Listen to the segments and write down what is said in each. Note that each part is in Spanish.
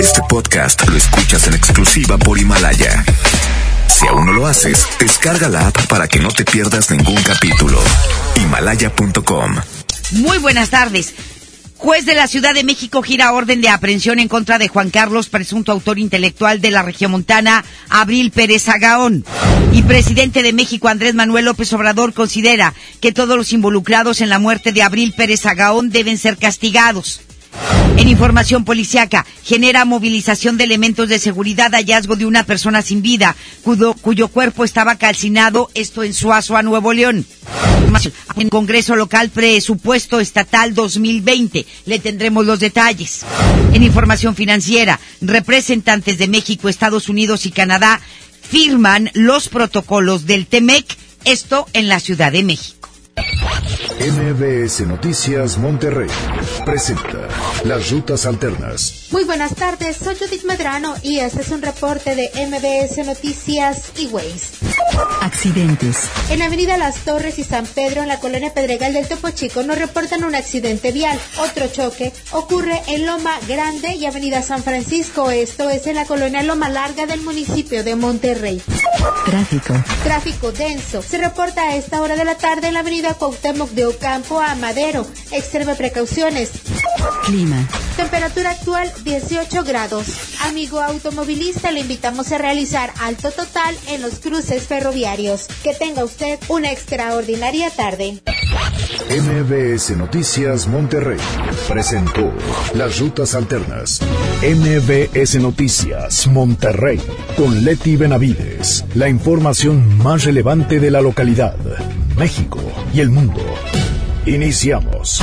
Este podcast lo escuchas en exclusiva por Himalaya. Si aún no lo haces, descarga la app para que no te pierdas ningún capítulo. Himalaya.com. Muy buenas tardes. Juez de la Ciudad de México gira orden de aprehensión en contra de Juan Carlos, presunto autor intelectual de la regiomontana Abril Pérez Agaón. Y presidente de México Andrés Manuel López Obrador considera que todos los involucrados en la muerte de Abril Pérez Agaón deben ser castigados. En información policiaca, genera movilización de elementos de seguridad hallazgo de una persona sin vida, cuyo, cuerpo estaba calcinado, esto en Suazo, a Nuevo León. En Congreso Local Presupuesto Estatal 2020. Le tendremos los detalles. En información financiera, representantes de México, Estados Unidos y Canadá firman los protocolos del TEMEC, esto en la Ciudad de México. MBS Noticias Monterrey presenta Las Rutas Alternas. Muy buenas tardes, soy Judith Medrano y este es un reporte de MBS Noticias y Ways. Accidentes. En Avenida Las Torres y San Pedro, en la colonia Pedregal del Topo Chico, nos reportan un accidente vial. Otro choque ocurre en Loma Grande y Avenida San Francisco. Esto es en la colonia Loma Larga del municipio de Monterrey. Tráfico. Tráfico denso. Se reporta a esta hora de la tarde en la avenida Cuauhtémoc de Ocampo a Madero. Extreme precauciones. Clima. Temperatura actual 18 grados. Amigo automovilista, le invitamos a realizar alto total en los cruces ferroviarios. Que tenga usted una extraordinaria tarde. MBS Noticias Monterrey presentó Las Rutas Alternas. MBS Noticias Monterrey con Leti Benavides. La información más relevante de la localidad, México y el mundo. Iniciamos.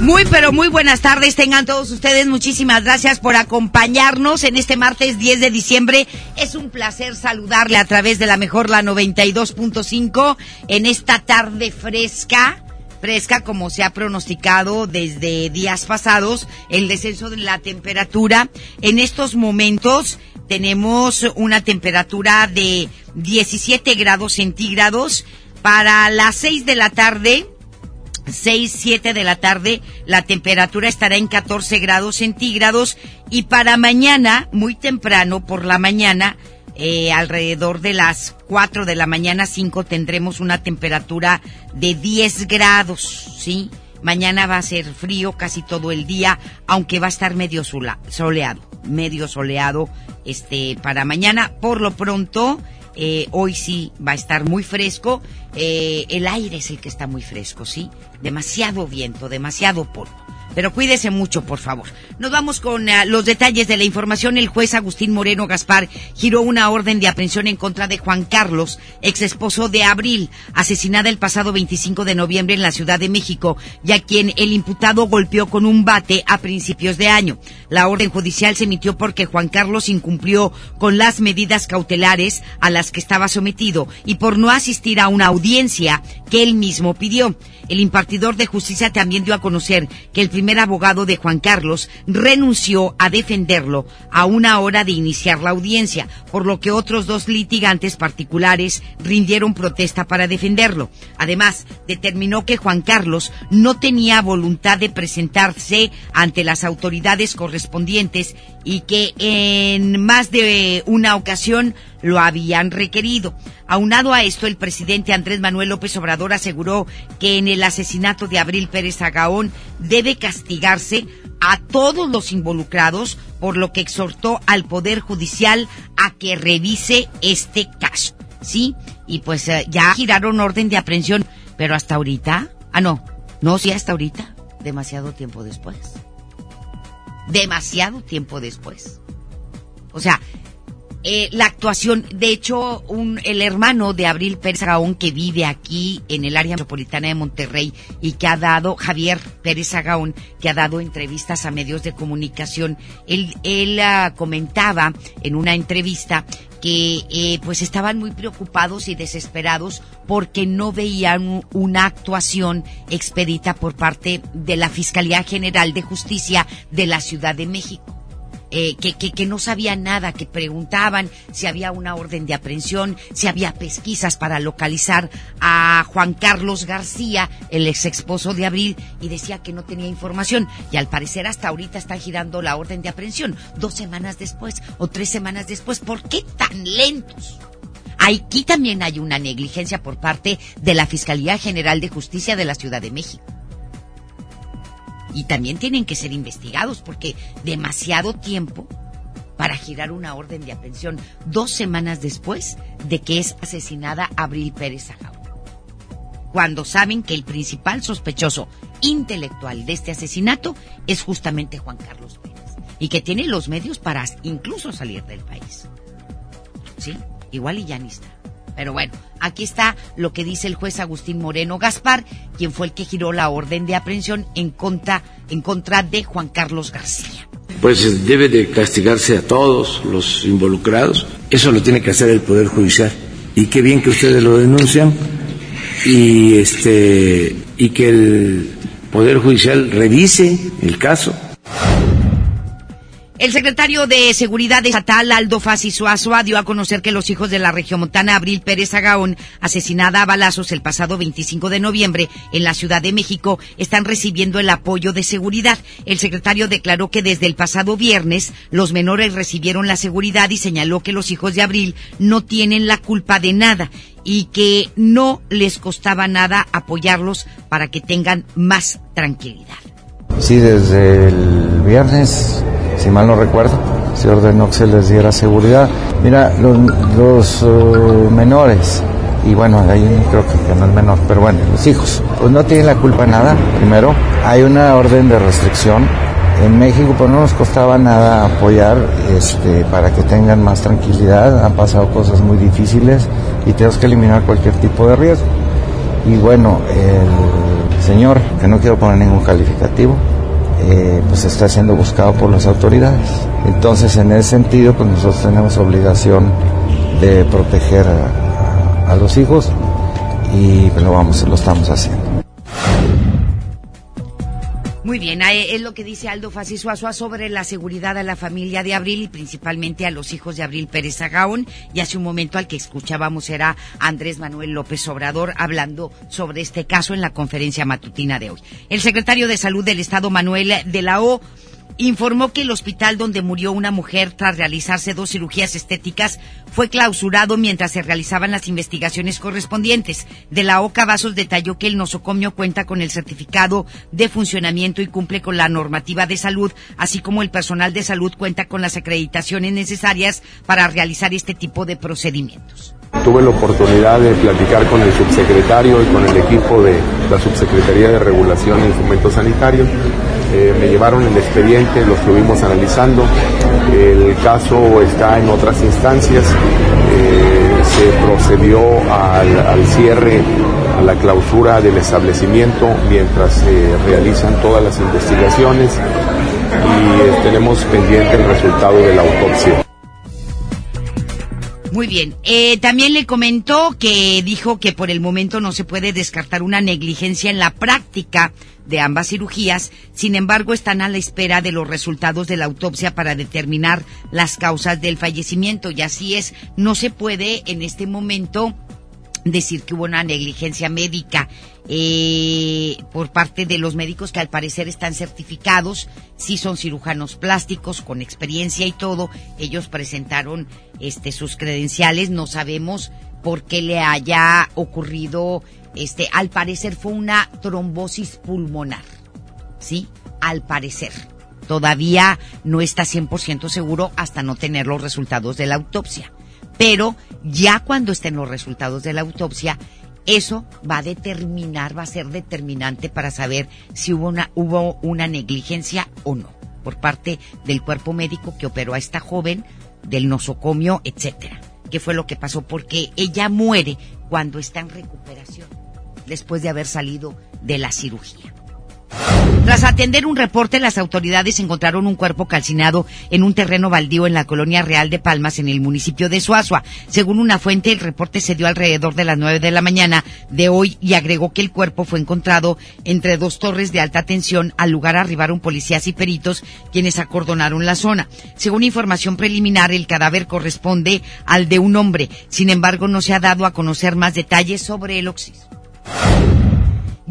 Muy, pero muy buenas tardes. Tengan todos ustedes. Muchísimas gracias por acompañarnos en este martes 10 de diciembre. Es un placer saludarle a través de la mejor, la 92.5, en esta tarde fresca. Fresca, como se ha pronosticado desde días pasados, el descenso de la temperatura. En estos momentos tenemos una temperatura de 17 grados centígrados. Para las 6 de la tarde, 6, 7 de la tarde, la temperatura estará en 14 grados centígrados y para mañana, muy temprano por la mañana, eh, alrededor de las 4 de la mañana, 5, tendremos una temperatura de 10 grados, ¿sí? Mañana va a ser frío casi todo el día, aunque va a estar medio soleado, medio soleado, este, para mañana. Por lo pronto, eh, hoy sí va a estar muy fresco. Eh, el aire es el que está muy fresco, ¿sí? Demasiado viento, demasiado polvo. Pero cuídese mucho, por favor. Nos vamos con uh, los detalles de la información. El juez Agustín Moreno Gaspar giró una orden de aprehensión en contra de Juan Carlos, ex esposo de Abril, asesinada el pasado 25 de noviembre en la Ciudad de México, y a quien el imputado golpeó con un bate a principios de año. La orden judicial se emitió porque Juan Carlos incumplió con las medidas cautelares a las que estaba sometido y por no asistir a una audiencia que él mismo pidió. El impartidor de justicia también dio a conocer que el primer abogado de Juan Carlos renunció a defenderlo a una hora de iniciar la audiencia, por lo que otros dos litigantes particulares rindieron protesta para defenderlo. Además, determinó que Juan Carlos no tenía voluntad de presentarse ante las autoridades correspondientes y que en más de una ocasión lo habían requerido. Aunado a esto, el presidente Andrés Manuel López Obrador aseguró que en el asesinato de Abril Pérez Agaón debe castigarse a todos los involucrados, por lo que exhortó al Poder Judicial a que revise este caso. ¿Sí? Y pues eh, ya giraron orden de aprehensión, pero hasta ahorita, ah no, no, sí hasta ahorita, demasiado tiempo después. Demasiado tiempo después. O sea, eh, la actuación, de hecho, un, el hermano de Abril Pérez Agaón que vive aquí en el área metropolitana de Monterrey y que ha dado, Javier Pérez Agaón, que ha dado entrevistas a medios de comunicación, él, él uh, comentaba en una entrevista que eh, pues estaban muy preocupados y desesperados porque no veían una actuación expedita por parte de la Fiscalía General de Justicia de la Ciudad de México eh, que, que, que no sabía nada, que preguntaban si había una orden de aprehensión, si había pesquisas para localizar a Juan Carlos García, el ex esposo de Abril, y decía que no tenía información. Y al parecer hasta ahorita está girando la orden de aprehensión, dos semanas después o tres semanas después. ¿Por qué tan lentos? Aquí también hay una negligencia por parte de la Fiscalía General de Justicia de la Ciudad de México y también tienen que ser investigados porque demasiado tiempo para girar una orden de aprehensión dos semanas después de que es asesinada Abril Pérez Ajao. Cuando saben que el principal sospechoso intelectual de este asesinato es justamente Juan Carlos Pérez y que tiene los medios para incluso salir del país. ¿Sí? Igual y ya ni está. Pero bueno, aquí está lo que dice el juez Agustín Moreno Gaspar, quien fue el que giró la orden de aprehensión en contra, en contra de Juan Carlos García. Pues debe de castigarse a todos los involucrados. Eso lo tiene que hacer el Poder Judicial. Y qué bien que ustedes lo denuncian y este y que el Poder Judicial revise el caso el secretario de Seguridad Estatal, Aldo Fassi Suazua, dio a conocer que los hijos de la regiomontana Abril Pérez Agaón, asesinada a balazos el pasado 25 de noviembre en la Ciudad de México, están recibiendo el apoyo de seguridad. El secretario declaró que desde el pasado viernes los menores recibieron la seguridad y señaló que los hijos de Abril no tienen la culpa de nada y que no les costaba nada apoyarlos para que tengan más tranquilidad. Sí, desde el viernes si mal no recuerdo, se ordenó que se les diera seguridad. Mira, los, eh, menores, y bueno, ahí creo que no es menor, pero bueno, los hijos, pues no tienen la culpa nada, primero. Hay una orden de restricción. En México pues no nos costaba nada apoyar este, para que tengan más tranquilidad. Han pasado cosas muy difíciles y tenemos que eliminar cualquier tipo de riesgo. Y bueno, el señor, que no quiero poner ningún calificativo, eh, pues está siendo buscado por las autoridades. Entonces, en ese sentido, pues nosotros tenemos obligación de proteger a, los hijos y lo vamos, lo estamos haciendo. Muy bien, es lo que dice Aldo Fasisuazua sobre la seguridad a la familia de Abril y principalmente a los hijos de Abril Pérez Agaón. Y hace un momento al que escuchábamos era Andrés Manuel López Obrador hablando sobre este caso en la conferencia matutina de hoy. El secretario de Salud del Estado, Manuel de la O, informó que el hospital donde murió una mujer tras realizarse dos cirugías estéticas fue clausurado mientras se realizaban las investigaciones correspondientes. De la OCA Vasos detalló que el nosocomio cuenta con el certificado de funcionamiento y cumple con la normativa de salud, así como el personal de salud cuenta con las acreditaciones necesarias para realizar este tipo de procedimientos. Tuve la oportunidad de platicar con el subsecretario y con el equipo de la Subsecretaría de Regulación y Fomento Sanitario. Eh, me llevaron el expediente, lo estuvimos analizando. El caso está en otras instancias. Eh, se procedió al, cierre, a la clausura del establecimiento mientras se realizan todas las investigaciones y eh, tenemos pendiente el resultado de la autopsia. Muy bien. Eh, también le comentó que dijo que por el momento no se puede descartar una negligencia en la práctica de ambas cirugías. Sin embargo, están a la espera de los resultados de la autopsia para determinar las causas del fallecimiento. Y así es, no se puede en este momento decir que hubo una negligencia médica eh, por parte de los médicos que al parecer están certificados, sí son cirujanos plásticos con experiencia y todo. Ellos presentaron este sus credenciales, no sabemos por qué le haya ocurrido este al parecer fue una trombosis pulmonar. ¿Sí? Al parecer. Todavía no está 100% seguro hasta no tener los resultados de la autopsia pero ya cuando estén los resultados de la autopsia, eso va a determinar, va a ser determinante para saber si hubo una, hubo una negligencia o no por parte del cuerpo médico que operó a esta joven, del nosocomio, etcétera. ¿Qué fue lo que pasó? Porque ella muere cuando está en recuperación, después de haber salido de la cirugía. Tras atender un reporte, las autoridades encontraron un cuerpo calcinado en un terreno baldío en la colonia Real de Palmas, en el municipio de Suazua. Según una fuente, el reporte se dio alrededor de las nueve de la mañana de hoy y agregó que el cuerpo fue encontrado entre dos torres de alta tensión. Al lugar arribaron policías y peritos quienes acordonaron la zona. Según información preliminar, el cadáver corresponde al de un hombre. Sin embargo, no se ha dado a conocer más detalles sobre el occiso.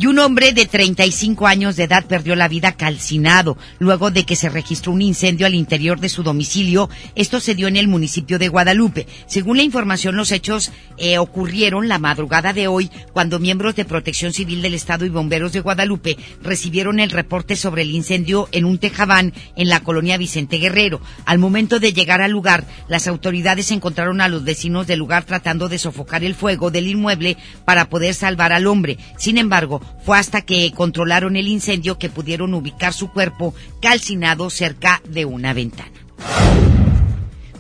Y un hombre de 35 años de edad perdió la vida calcinado luego de que se registró un incendio al interior de su domicilio. Esto se dio en el municipio de Guadalupe. Según la información, los hechos eh, ocurrieron la madrugada de hoy cuando miembros de Protección Civil del Estado y bomberos de Guadalupe recibieron el reporte sobre el incendio en un tejabán en la colonia Vicente Guerrero. Al momento de llegar al lugar, las autoridades encontraron a los vecinos del lugar tratando de sofocar el fuego del inmueble para poder salvar al hombre. Sin embargo, fue hasta que controlaron el incendio que pudieron ubicar su cuerpo calcinado cerca de una ventana.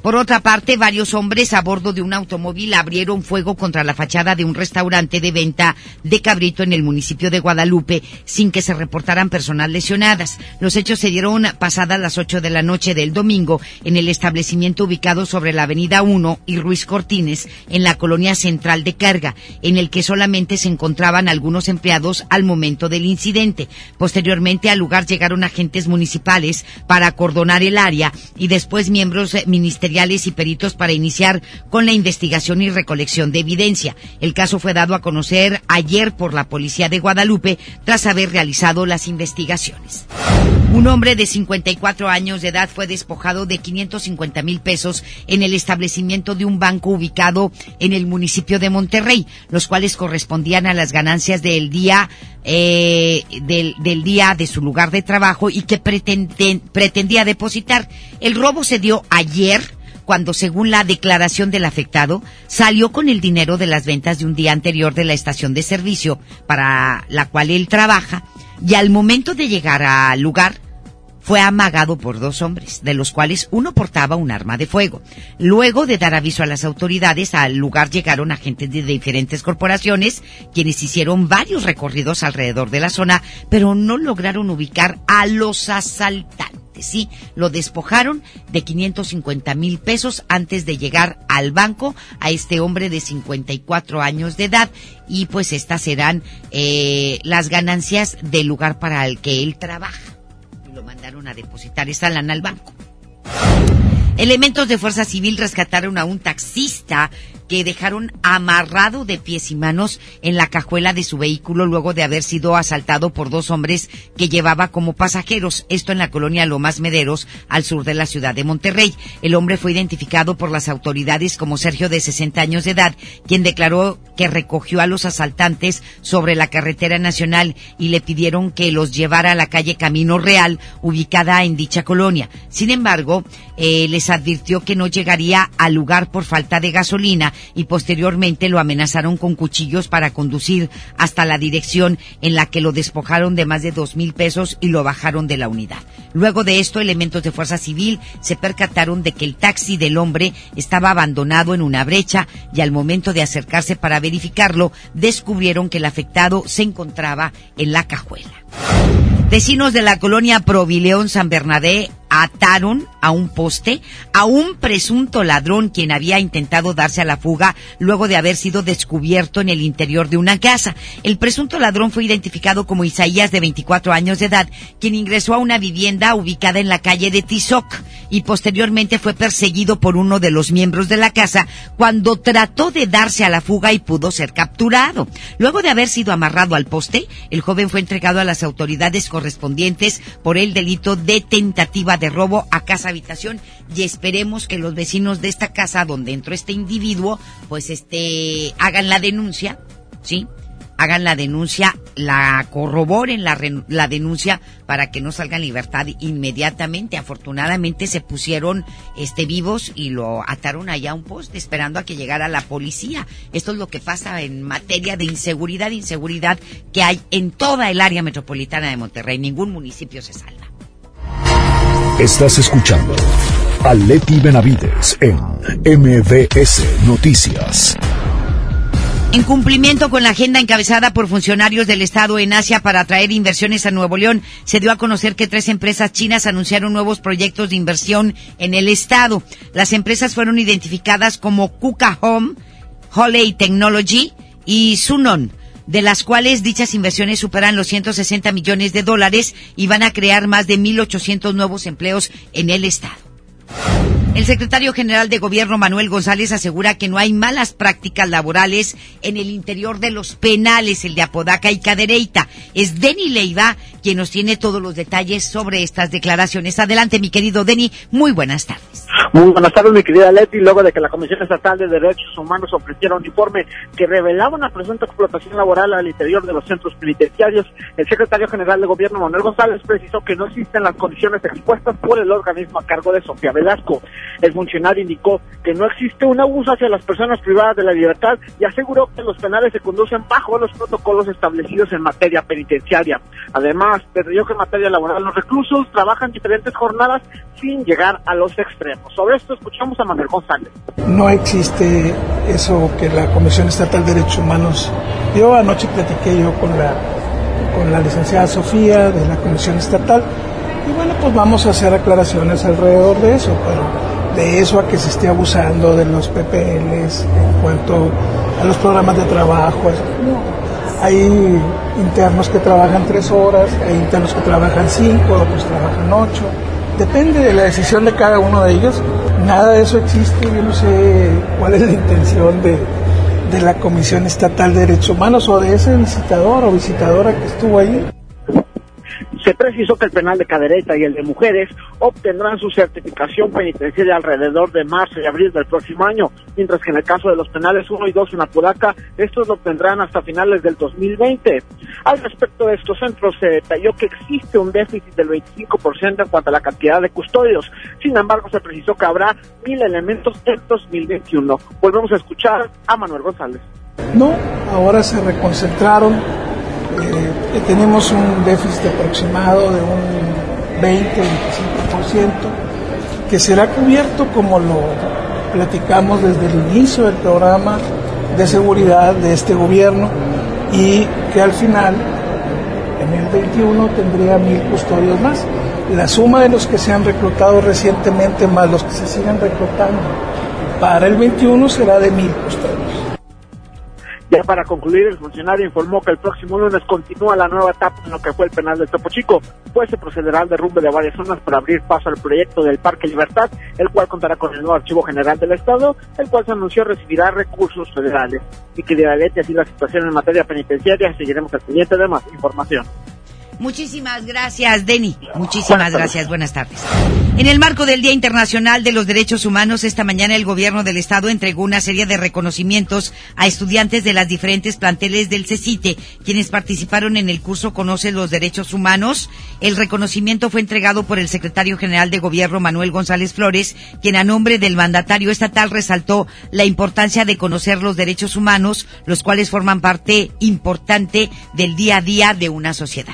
Por otra parte, varios hombres a bordo de un automóvil abrieron fuego contra la fachada de un restaurante de venta de cabrito en el municipio de Guadalupe sin que se reportaran personas lesionadas. Los hechos se dieron pasadas las 8 de la noche del domingo en el establecimiento ubicado sobre la avenida 1 y Ruiz Cortines en la colonia central de Carga, en el que solamente se encontraban algunos empleados al momento del incidente. Posteriormente al lugar llegaron agentes municipales para acordonar el área y después miembros ministeriales y peritos para iniciar con la investigación y recolección de evidencia. El caso fue dado a conocer ayer por la policía de Guadalupe tras haber realizado las investigaciones. Un hombre de 54 años de edad fue despojado de 550 mil pesos en el establecimiento de un banco ubicado en el municipio de Monterrey, los cuales correspondían a las ganancias del día eh, del, del, día de su lugar de trabajo y que pretendía depositar. El robo se dio ayer cuando, según la declaración del afectado, salió con el dinero de las ventas de un día anterior de la estación de servicio para la cual él trabaja y al momento de llegar al lugar fue amagado por dos hombres, de los cuales uno portaba un arma de fuego. Luego de dar aviso a las autoridades, al lugar llegaron agentes de diferentes corporaciones, quienes hicieron varios recorridos alrededor de la zona, pero no lograron ubicar a los asaltantes sí, lo despojaron de 550 mil pesos antes de llegar al banco a este hombre de 54 años de edad y pues estas serán eh, las ganancias del lugar para el que él trabaja. Lo mandaron a depositar esa lana al banco. Elementos de Fuerza Civil rescataron a un taxista que dejaron amarrado de pies y manos en la cajuela de su vehículo luego de haber sido asaltado por dos hombres que llevaba como pasajeros, esto en la colonia Lomas Mederos, al sur de la ciudad de Monterrey. El hombre fue identificado por las autoridades como Sergio de 60 años de edad, quien declaró que recogió a los asaltantes sobre la carretera nacional y le pidieron que los llevara a la calle Camino Real, ubicada en dicha colonia. Sin embargo, eh, les advirtió que no llegaría al lugar por falta de gasolina y posteriormente lo amenazaron con cuchillos para conducir hasta la dirección en la que lo despojaron de más de dos mil pesos y lo bajaron de la unidad. Luego de esto, elementos de fuerza civil se percataron de que el taxi del hombre estaba abandonado en una brecha y al momento de acercarse para verificarlo, descubrieron que el afectado se encontraba en la cajuela. Vecinos de la colonia Provileón San Bernabé ataron a un poste a un presunto ladrón quien había intentado darse a la fuga luego de haber sido descubierto en el interior de una casa. El presunto ladrón fue identificado como Isaías de 24 años de edad, quien ingresó a una vivienda ubicada en la calle de Tizoc y posteriormente fue perseguido por uno de los miembros de la casa cuando trató de darse a la fuga y pudo ser capturado. Luego de haber sido amarrado al poste, el joven fue entregado a las autoridades correspondientes por el delito de tentativa de robo a casa habitación y esperemos que los vecinos de esta casa donde entró este individuo pues este hagan la denuncia, ¿sí? Hagan la denuncia, la corroboren la, la denuncia para que no salga en libertad inmediatamente. Afortunadamente se pusieron este vivos y lo ataron allá a un poste esperando a que llegara la policía. Esto es lo que pasa en materia de inseguridad, inseguridad que hay en toda el área metropolitana de Monterrey. Ningún municipio se salva. Estás escuchando a Leti Benavides en MBS Noticias. En cumplimiento con la agenda encabezada por funcionarios del Estado en Asia para atraer inversiones a Nuevo León, se dio a conocer que tres empresas chinas anunciaron nuevos proyectos de inversión en el Estado. Las empresas fueron identificadas como Kuka Home, Holey Technology y Sunon, de las cuales dichas inversiones superan los 160 millones de dólares y van a crear más de 1.800 nuevos empleos en el Estado. El secretario general de Gobierno Manuel González asegura que no hay malas prácticas laborales en el interior de los penales, el de Apodaca y Cadereyta. Es Denny Leiva quien nos tiene todos los detalles sobre estas declaraciones. Adelante, mi querido Denny. Muy buenas tardes. Buenas tardes, mi querida Leti. Luego de que la Comisión Estatal de Derechos Humanos ofreciera un informe que revelaba una presunta explotación laboral al interior de los centros penitenciarios, el secretario general de Gobierno Manuel González precisó que no existen las condiciones expuestas por el organismo a cargo de Sofía Velasco. El funcionario indicó que no existe un abuso hacia las personas privadas de la libertad y aseguró que los penales se conducen bajo los protocolos establecidos en materia penitenciaria. Además, detalló que en materia laboral los reclusos trabajan diferentes jornadas sin llegar a los extremos. Sobre esto escuchamos a Manuel González. No existe eso que la Comisión Estatal de Derechos Humanos. Yo anoche platiqué yo con la, con la licenciada Sofía de la Comisión Estatal y bueno, pues vamos a hacer aclaraciones alrededor de eso, pero de eso a que se esté abusando de los PPLs en cuanto a los programas de trabajo. Hay internos que trabajan tres horas, hay internos que trabajan cinco, otros trabajan ocho. Depende de la decisión de cada uno de ellos. Nada de eso existe. Yo no sé cuál es la intención de, de la Comisión Estatal de Derechos Humanos o de ese visitador o visitadora que estuvo ahí. Se precisó que el penal de cadereta y el de mujeres obtendrán su certificación penitenciaria alrededor de marzo y abril del próximo año, mientras que en el caso de los penales 1 y 2 en Apodaca, estos lo obtendrán hasta finales del 2020. Al respecto de estos centros, se detalló que existe un déficit del 25% en cuanto a la cantidad de custodios. Sin embargo, se precisó que habrá mil elementos en 2021. Volvemos a escuchar a Manuel González. No, ahora se reconcentraron eh, tenemos un déficit aproximado de un 20-25% que será cubierto como lo platicamos desde el inicio del programa de seguridad de este gobierno y que al final en el 21 tendría mil custodios más. La suma de los que se han reclutado recientemente más los que se siguen reclutando para el 21 será de mil custodios. Ya para concluir, el funcionario informó que el próximo lunes continúa la nueva etapa en lo que fue el penal de Topo Chico, pues se procederá al derrumbe de varias zonas para abrir paso al proyecto del Parque Libertad, el cual contará con el nuevo Archivo General del Estado, el cual se anunció recibirá recursos federales. Y que de la así la situación en materia penitenciaria, seguiremos al pendiente de más información. Muchísimas gracias, Denny. Muchísimas gracias. Buenas tardes. En el marco del Día Internacional de los Derechos Humanos, esta mañana el gobierno del estado entregó una serie de reconocimientos a estudiantes de las diferentes planteles del CECITE, quienes participaron en el curso Conoce los Derechos Humanos. El reconocimiento fue entregado por el secretario general de gobierno Manuel González Flores, quien a nombre del mandatario estatal resaltó la importancia de conocer los derechos humanos, los cuales forman parte importante del día a día de una sociedad.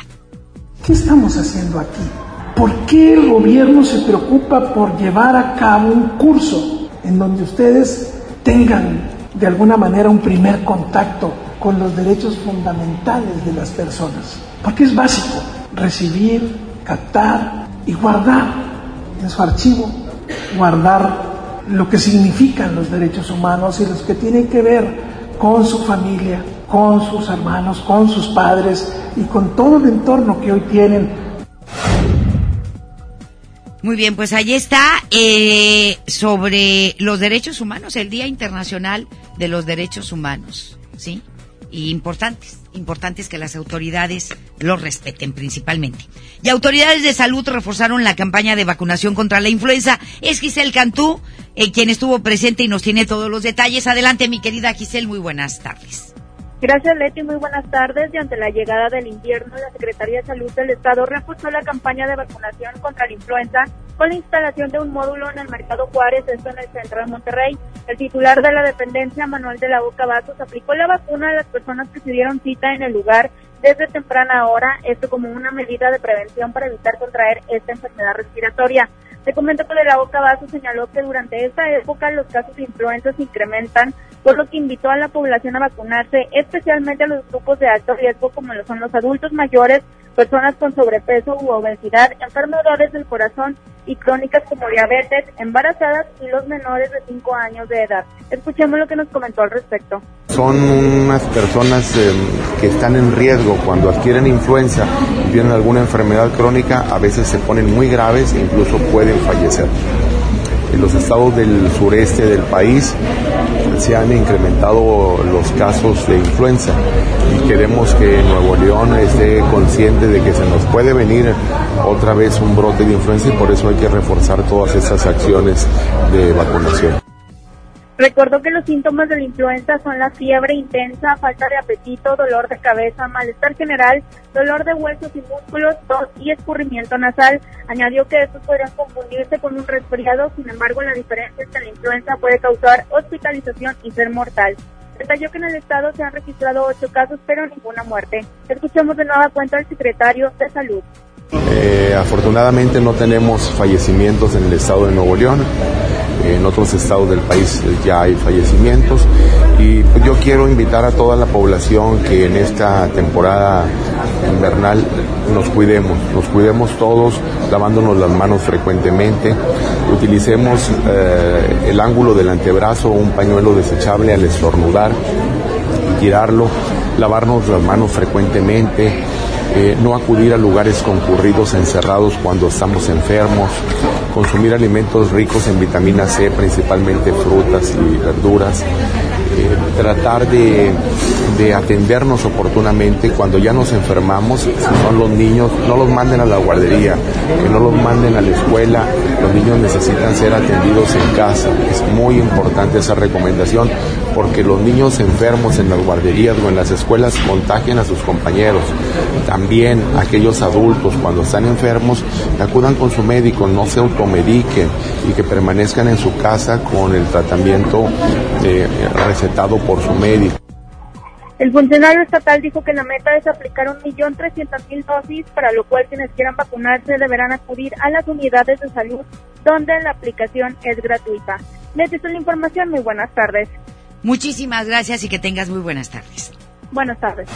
¿Qué estamos haciendo aquí? ¿Por qué el gobierno se preocupa por llevar a cabo un curso en donde ustedes tengan de alguna manera un primer contacto con los derechos fundamentales de las personas? Porque es básico recibir, captar y guardar en su archivo, guardar lo que significan los derechos humanos y los que tienen que ver con su familia, con sus hermanos, con sus padres y con todo el entorno que hoy tienen. Muy bien, pues ahí está eh, sobre los derechos humanos, el Día Internacional de los Derechos Humanos, ¿sí? Y importantes, importantes que las autoridades los respeten principalmente. Y autoridades de salud reforzaron la campaña de vacunación contra la influenza. Es Giselle Cantú eh, quien estuvo presente y nos tiene todos los detalles. Adelante, mi querida Giselle, muy buenas tardes. Gracias, Leti. Muy buenas tardes. Y ante la llegada del invierno, la Secretaría de Salud del Estado reforzó la campaña de vacunación contra la influenza con la instalación de un módulo en el Mercado Juárez, esto en el centro de Monterrey. El titular de la dependencia, Manuel de la Boca Vasos, aplicó la vacuna a las personas que se dieron cita en el lugar desde temprana hora, esto como una medida de prevención para evitar contraer esta enfermedad respiratoria. Te comento que de la Boca Vasos señaló que durante esta época los casos de influenza se incrementan por lo que invitó a la población a vacunarse, especialmente a los grupos de alto riesgo como lo son los adultos mayores, personas con sobrepeso u obesidad, enfermedades del corazón y crónicas como diabetes, embarazadas y los menores de 5 años de edad. Escuchemos lo que nos comentó al respecto. Son unas personas eh, que están en riesgo cuando adquieren influenza y tienen alguna enfermedad crónica, a veces se ponen muy graves e incluso pueden fallecer en los estados del sureste del país se han incrementado los casos de influenza y queremos que Nuevo León esté consciente de que se nos puede venir otra vez un brote de influenza y por eso hay que reforzar todas estas acciones de vacunación. Recordó que los síntomas de la influenza son la fiebre intensa, falta de apetito, dolor de cabeza, malestar general, dolor de huesos y músculos, tos y escurrimiento nasal. Añadió que estos podrían confundirse con un resfriado, sin embargo la diferencia es que la influenza puede causar hospitalización y ser mortal. Detalló que en el estado se han registrado ocho casos, pero ninguna muerte. Escuchemos de nueva cuenta al secretario de Salud. Eh, afortunadamente no tenemos fallecimientos en el estado de Nuevo León. En otros estados del país ya hay fallecimientos. Y yo quiero invitar a toda la población que en esta temporada invernal nos cuidemos, nos cuidemos todos lavándonos las manos frecuentemente, utilicemos eh, el ángulo del antebrazo, un pañuelo desechable al estornudar, tirarlo, lavarnos las manos frecuentemente, eh, no acudir a lugares concurridos encerrados cuando estamos enfermos, consumir alimentos ricos en vitamina C, principalmente frutas y verduras, eh, tratar de, de, atendernos oportunamente cuando ya nos enfermamos, si son los niños, no los manden a la guardería, que no los manden a la escuela, los niños necesitan ser atendidos en casa, es muy importante esa recomendación porque los niños enfermos en las guarderías o en las escuelas contagian a sus compañeros. También aquellos adultos cuando están enfermos acudan con su médico, no se automediquen y que permanezcan en su casa con el tratamiento eh, recetado por su médico. El funcionario estatal dijo que la meta es aplicar un millón trescientas mil dosis, para lo cual quienes quieran vacunarse deberán acudir a las unidades de salud donde la aplicación es gratuita. Les es la información. Muy buenas tardes. Muchísimas gracias y que tengas muy buenas tardes. Buenas tardes.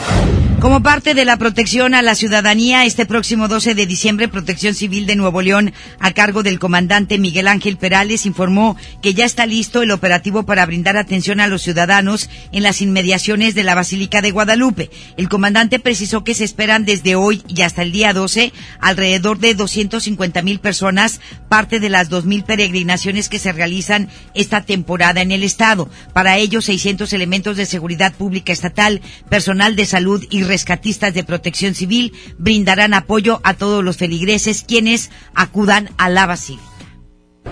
Como parte de la protección a la ciudadanía, este próximo 12 de diciembre, Protección Civil de Nuevo León, a cargo del comandante Miguel Ángel Perales, informó que ya está listo el operativo para brindar atención a los ciudadanos en las inmediaciones de la Basílica de Guadalupe. El comandante precisó que se esperan desde hoy y hasta el día 12 alrededor de 250 mil personas, parte de las 2 mil peregrinaciones que se realizan esta temporada en el estado. Para ello, 600 elementos de seguridad pública estatal, personal de salud y rescatistas de protección civil brindarán apoyo a todos los feligreses quienes acudan a la basílica.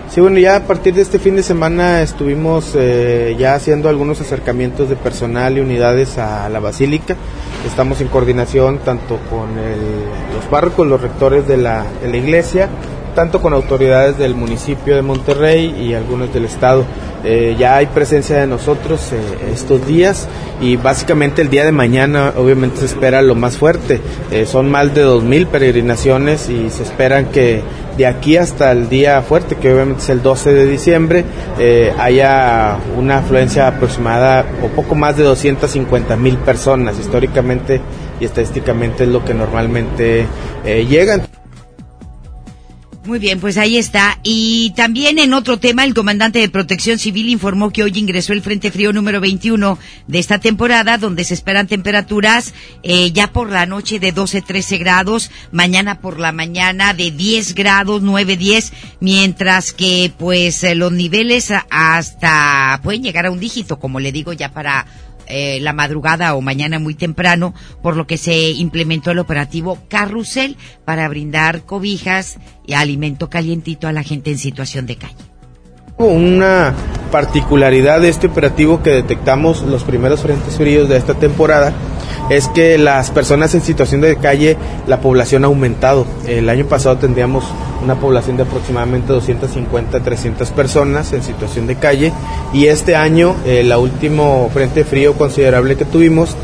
Sí, bueno, ya a partir de este fin de semana estuvimos eh, ya haciendo algunos acercamientos de personal y unidades a la basílica. Estamos en coordinación tanto con los párrocos, los rectores de la, de la iglesia, tanto con autoridades del municipio de Monterrey y algunos del estado. Eh, ya hay presencia de nosotros eh, estos días y básicamente el día de mañana obviamente se espera lo más fuerte. Eh, son más de 2.000 peregrinaciones y se esperan que de aquí hasta el día fuerte, que obviamente es el 12 de diciembre, haya una afluencia aproximada o poco más de 250 mil personas. Históricamente y estadísticamente es lo que normalmente llegan. Muy bien, pues ahí está. Y también en otro tema, el comandante de Protección Civil informó que hoy ingresó el Frente Frío número 21 de esta temporada, donde se esperan temperaturas eh, ya por la noche de 12, 13 grados, mañana por la mañana de 10 grados, 9, 10, mientras que pues eh, los niveles hasta pueden llegar a un dígito, como le digo, ya para eh, la madrugada o mañana muy temprano, por lo que se implementó el operativo Carrusel para brindar cobijas y alimento calientito a la gente en situación de calle. Una particularidad de este operativo que detectamos los primeros frentes fríos de esta temporada es que las personas en situación de calle, la población ha aumentado. El año pasado tendríamos una población de aproximadamente 250, 300 personas en situación de calle y este año, el último frente frío considerable que tuvimos,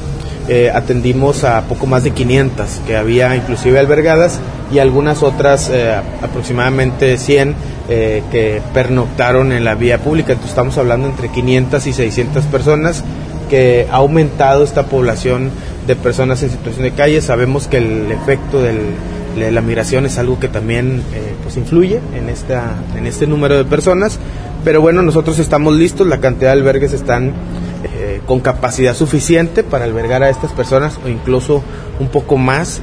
eh, atendimos a poco más de 500 que había inclusive albergadas y algunas otras, eh, aproximadamente 100, eh, que pernoctaron en la vía pública. Entonces estamos hablando entre 500 y 600 personas que ha aumentado esta población de personas en situación de calle. Sabemos que el efecto de la migración es algo que también eh, pues influye en, esta, en este número de personas. Pero bueno, nosotros estamos listos, la cantidad de albergues están eh, con capacidad suficiente para albergar a estas personas o incluso un poco más.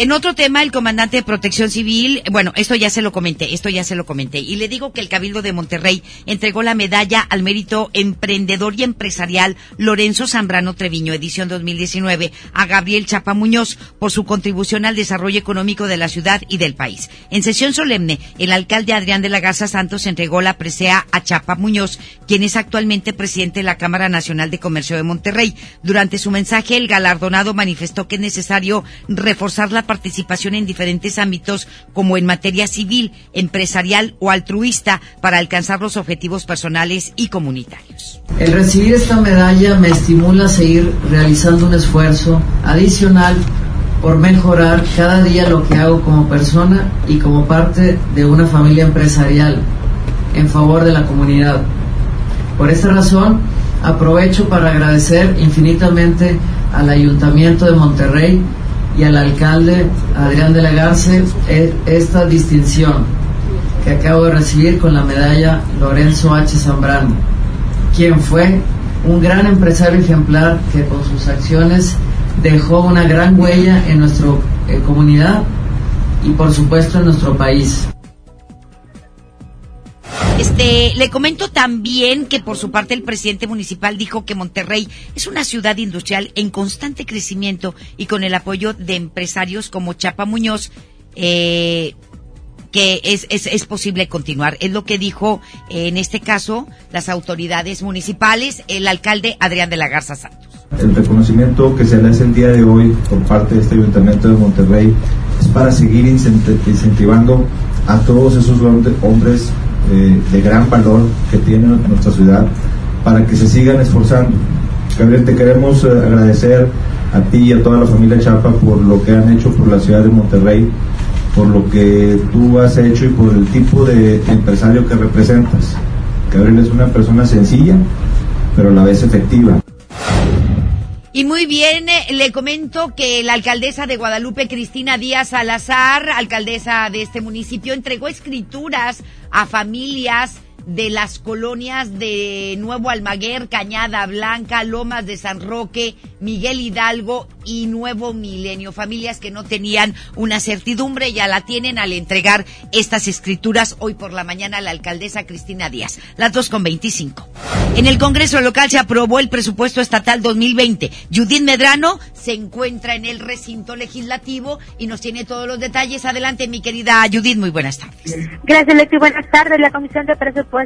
En otro tema, el comandante de Protección Civil, bueno, esto ya se lo comenté, esto ya se lo comenté, y le digo que el Cabildo de Monterrey entregó la medalla al mérito emprendedor y empresarial Lorenzo Zambrano Treviño, edición 2019, a Gabriel Chapa Muñoz por su contribución al desarrollo económico de la ciudad y del país. En sesión solemne, el alcalde Adrián de la Garza Santos entregó la presea a Chapa Muñoz, quien es actualmente presidente de la Cámara Nacional de Comercio de Monterrey. Durante su mensaje, el galardonado manifestó que es necesario reforzar la participación en diferentes ámbitos como en materia civil, empresarial o altruista para alcanzar los objetivos personales y comunitarios. El recibir esta medalla me estimula a seguir realizando un esfuerzo adicional por mejorar cada día lo que hago como persona y como parte de una familia empresarial en favor de la comunidad. Por esta razón, aprovecho para agradecer infinitamente al Ayuntamiento de Monterrey y al alcalde Adrián de la Garce e- esta distinción que acabo de recibir con la medalla Lorenzo H. Zambrano, quien fue un gran empresario ejemplar que con sus acciones dejó una gran huella en nuestra eh, comunidad y por supuesto en nuestro país. Este, le comento también que por su parte el presidente municipal dijo que Monterrey es una ciudad industrial en constante crecimiento y con el apoyo de empresarios como Chapa Muñoz, eh, que es, es, posible continuar. Es lo que dijo en este caso las autoridades municipales, el alcalde Adrián de la Garza Santos. El reconocimiento que se le hace el día de hoy por parte de este Ayuntamiento de Monterrey es para seguir incent- incentivando a todos esos hombre- hombres eh, de gran valor que tiene nuestra ciudad para que se sigan esforzando. Gabriel, te queremos eh, agradecer a ti y a toda la familia Chapa por lo que han hecho por la ciudad de Monterrey, por lo que tú has hecho y por el tipo de empresario que representas. Gabriel es una persona sencilla, pero a la vez efectiva. Y muy bien, eh, le comento que la alcaldesa de Guadalupe, Cristina Díaz Salazar, alcaldesa de este municipio, entregó escrituras a familias de las colonias de Nuevo Almaguer, Cañada Blanca, Lomas de San Roque, Miguel Hidalgo y Nuevo Milenio. Familias que no tenían una certidumbre, ya la tienen al entregar estas escrituras hoy por la mañana la alcaldesa Cristina Díaz. Las dos con 25. En el Congreso local se aprobó el presupuesto estatal 2020. Judith Medrano se encuentra en el recinto legislativo y nos tiene todos los detalles. Adelante, mi querida Judith, muy buenas tardes. Gracias. Buenas tardes. La Comisión de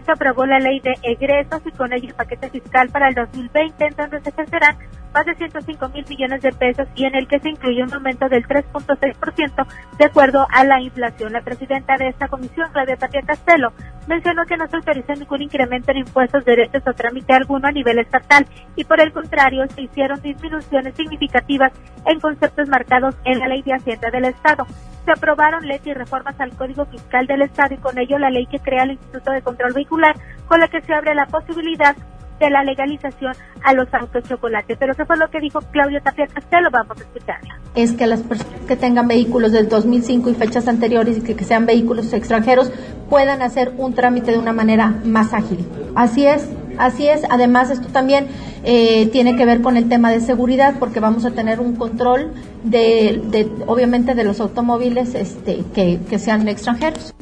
aprobó la ley de egresos y con ello el paquete fiscal para el 2020, en donde se ejercerán más de 105 mil millones de pesos y en el que se incluye un aumento del 3.6% de acuerdo a la inflación. La presidenta de esta comisión, Claudia Tapia Castelo, mencionó que no se autorizó ningún incremento en impuestos, derechos o trámite alguno a nivel estatal y por el contrario se hicieron disminuciones significativas en conceptos marcados en la ley de Hacienda del Estado. Se aprobaron leyes y reformas al Código Fiscal del Estado y con ello la ley que crea el Instituto de Control Vehicular, con la que se abre la posibilidad de la legalización a los autos chocolate. Pero ¿qué fue lo que dijo Claudia Tapia Castelo? Vamos a escucharla. es que las personas que tengan vehículos del 2005 y fechas anteriores y que, que sean vehículos extranjeros puedan hacer un trámite de una manera más ágil. Así es, así es. Además, esto también eh, tiene que ver con el tema de seguridad porque vamos a tener un control de, de obviamente, de los automóviles este, que, que sean extranjeros.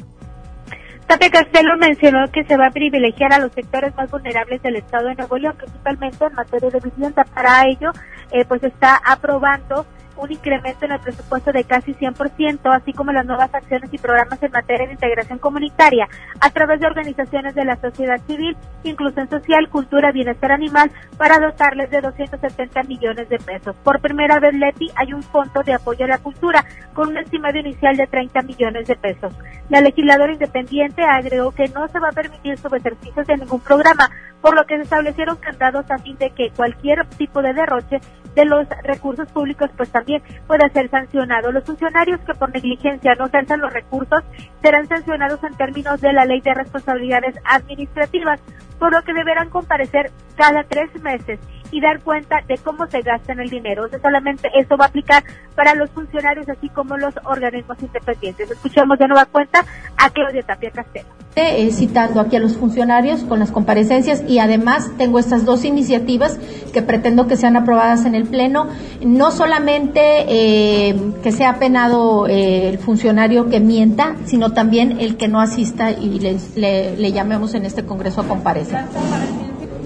Tapia Castelo mencionó que se va a privilegiar a los sectores más vulnerables del Estado de Nuevo León, principalmente en materia de vivienda. Para ello, eh, pues está aprobando un incremento en el presupuesto de casi 100%, así como las nuevas acciones y programas en materia de integración comunitaria a través de organizaciones de la sociedad civil, inclusión social, cultura, bienestar animal, para dotarles de 270 millones de pesos. Por primera vez, Leti, hay un fondo de apoyo a la cultura con un estimado inicial de 30 millones de pesos. La legisladora independiente agregó que no se va a permitir subejercicios de ningún programa, por lo que se establecieron candados a fin de que cualquier tipo de derroche de los recursos públicos pues también pueda ser sancionado. Los funcionarios que por negligencia no ejerzan los recursos serán sancionados en términos de la ley de responsabilidades administrativas, por lo que deberán comparecer cada tres meses y dar cuenta de cómo se gasta el dinero. O sea, solamente eso va a aplicar para los funcionarios así como los organismos independientes. Escuchemos de nueva cuenta a Claudia Tapia Castelo. Eh, citando aquí a los funcionarios con las comparecencias y además tengo estas dos iniciativas que pretendo que sean aprobadas en el Pleno. No solamente eh, que sea penado eh, el funcionario que mienta, sino también el que no asista y le, le llamemos en este Congreso a comparecer.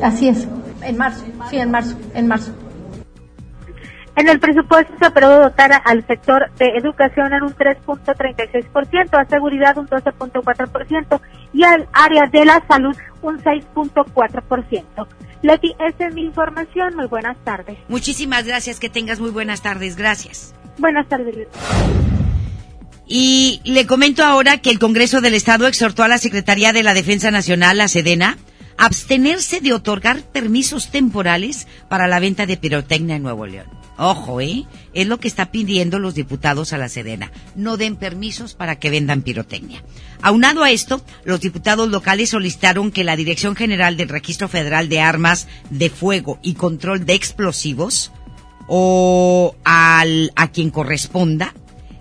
Así es. En marzo, sí, en marzo, en marzo. En el presupuesto se aprobó dotar al sector de educación en un 3.36%, a seguridad un 12.4% y al área de la salud un 6.4%. Leti, esa es mi información. Muy buenas tardes. Muchísimas gracias. Que tengas muy buenas tardes. Gracias. Buenas tardes, Leti. Y le comento ahora que el Congreso del Estado exhortó a la Secretaría de la Defensa Nacional, la Sedena, abstenerse de otorgar permisos temporales para la venta de pirotecnia en Nuevo León. Ojo, ¿eh? Es lo que está pidiendo los diputados a la Sedena. No den permisos para que vendan pirotecnia. Aunado a esto, los diputados locales solicitaron que la Dirección General del Registro Federal de Armas de Fuego y Control de Explosivos, o al, a quien corresponda,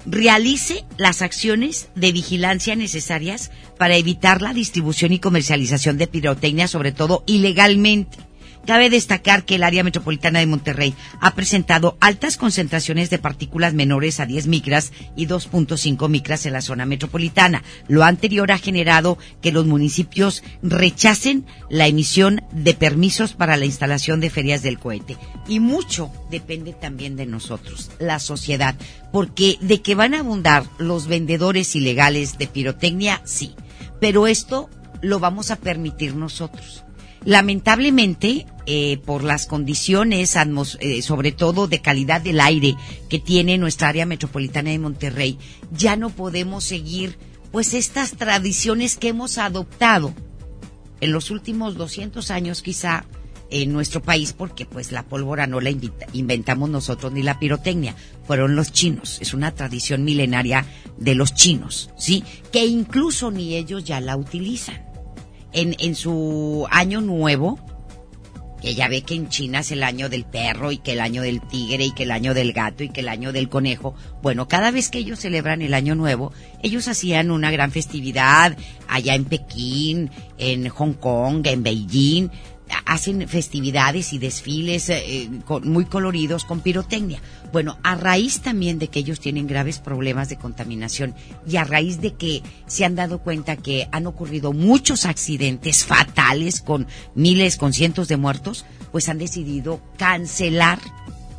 realice las acciones de vigilancia necesarias para evitar la distribución y comercialización de pirotecnia, sobre todo ilegalmente. Cabe destacar que el área metropolitana de Monterrey ha presentado altas concentraciones de partículas menores a 10 micras y 2.5 micras en la zona metropolitana. Lo anterior ha generado que los municipios rechacen la emisión de permisos para la instalación de ferias del cohete. Y mucho depende también de nosotros, la sociedad, porque de que van a abundar los vendedores ilegales de pirotecnia, sí. Pero esto lo vamos a permitir nosotros Lamentablemente, eh, por las condiciones, eh, sobre todo de calidad del aire que tiene nuestra área metropolitana de Monterrey, ya no podemos seguir pues estas tradiciones que hemos adoptado en los últimos 200 años quizá en nuestro país porque pues la pólvora no la inventamos nosotros ni la pirotecnia, fueron los chinos, es una tradición milenaria de los chinos, ¿sí? Que incluso ni ellos ya la utilizan en, en su año nuevo, que ya ve que en China es el año del perro y que el año del tigre y que el año del gato y que el año del conejo. Bueno, cada vez que ellos celebran el año nuevo, ellos hacían una gran festividad allá en Pekín, en Hong Kong, en Beijing, hacen festividades y desfiles eh, muy coloridos con pirotecnia. Bueno, a raíz también de que ellos tienen graves problemas de contaminación y a raíz de que se han dado cuenta que han ocurrido muchos accidentes fatales con miles, con cientos de muertos, pues han decidido cancelar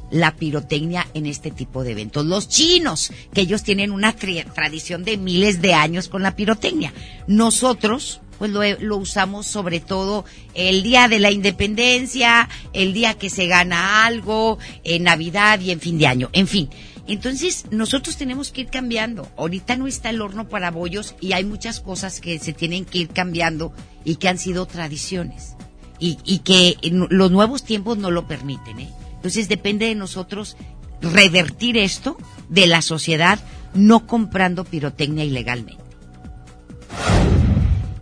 la pirotecnia en este tipo de eventos. Los chinos, que ellos tienen una tradición de miles de años con la pirotecnia. Nosotros, pues lo, usamos sobre todo el día de la independencia, el día que se gana algo, en Navidad y en fin de año, en fin. Entonces, nosotros tenemos que ir cambiando. Ahorita no está el horno para bollos y hay muchas cosas que se tienen que ir cambiando y que han sido tradiciones. Y, que los nuevos tiempos no lo permiten, ¿eh? Entonces, depende de nosotros revertir esto de la sociedad no comprando pirotecnia ilegalmente.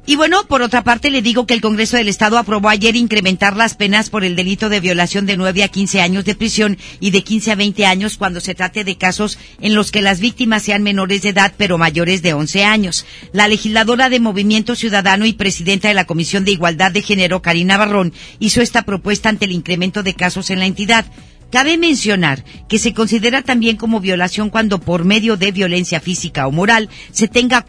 Y bueno, por otra parte, le digo que el Congreso del Estado aprobó ayer incrementar las penas por el delito de violación de 9 a 15 años de prisión y de 15 a 20 años cuando se trate de casos en los que las víctimas sean menores de edad pero mayores de 11 años. La legisladora de Movimiento Ciudadano y presidenta de la Comisión de Igualdad de Género, Karina Barrón, hizo esta propuesta ante el incremento de casos en la entidad. Cabe mencionar que se considera también como violación cuando por medio de violencia física o moral se tenga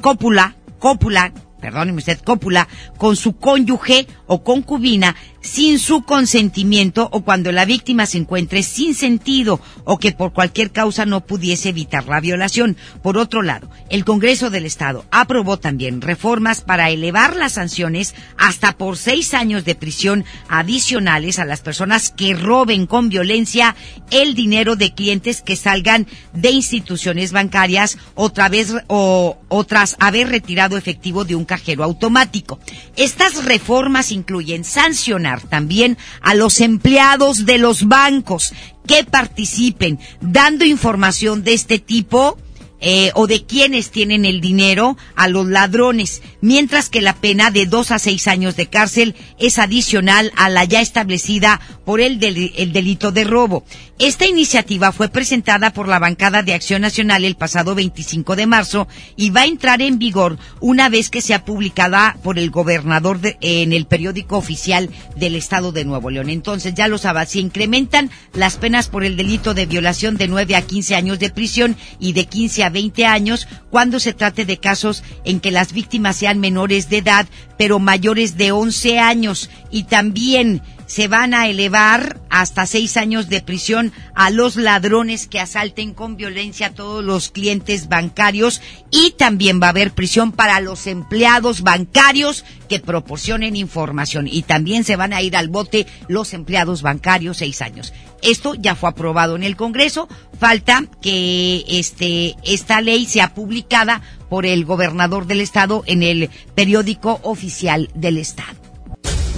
cópula cópula, perdóneme usted, cópula, con su cónyuge o concubina sin su consentimiento o cuando la víctima se encuentre sin sentido o que por cualquier causa no pudiese evitar la violación. Por otro lado, el Congreso del Estado aprobó también reformas para elevar las sanciones hasta por seis años de prisión adicionales a las personas que roben con violencia el dinero de clientes que salgan de instituciones bancarias otra vez o otras haber retirado efectivo de un cajero automático. Estas reformas incluyen sancionar también a los empleados de los bancos que participen dando información de este tipo eh, o de quienes tienen el dinero a los ladrones, mientras que la pena de dos a seis años de cárcel es adicional a la ya establecida por el, el delito de robo. Esta iniciativa fue presentada por la bancada de Acción Nacional el pasado 25 de marzo y va a entrar en vigor una vez que sea publicada por el gobernador en el periódico oficial del Estado de Nuevo León. Entonces, ya lo saben, se incrementan las penas por el delito de violación de 9 a 15 años de prisión y de 15 a 20 años cuando se trate de casos en que las víctimas sean menores de edad, pero mayores de 11 años. Y también se van a elevar hasta seis años de prisión a los ladrones que asalten con violencia a todos los clientes bancarios y también va a haber prisión para los empleados bancarios que proporcionen información y también se van a ir al bote los empleados bancarios seis años. Esto ya fue aprobado en el Congreso. Falta que este, esta ley sea publicada por el gobernador del estado en el periódico oficial del estado.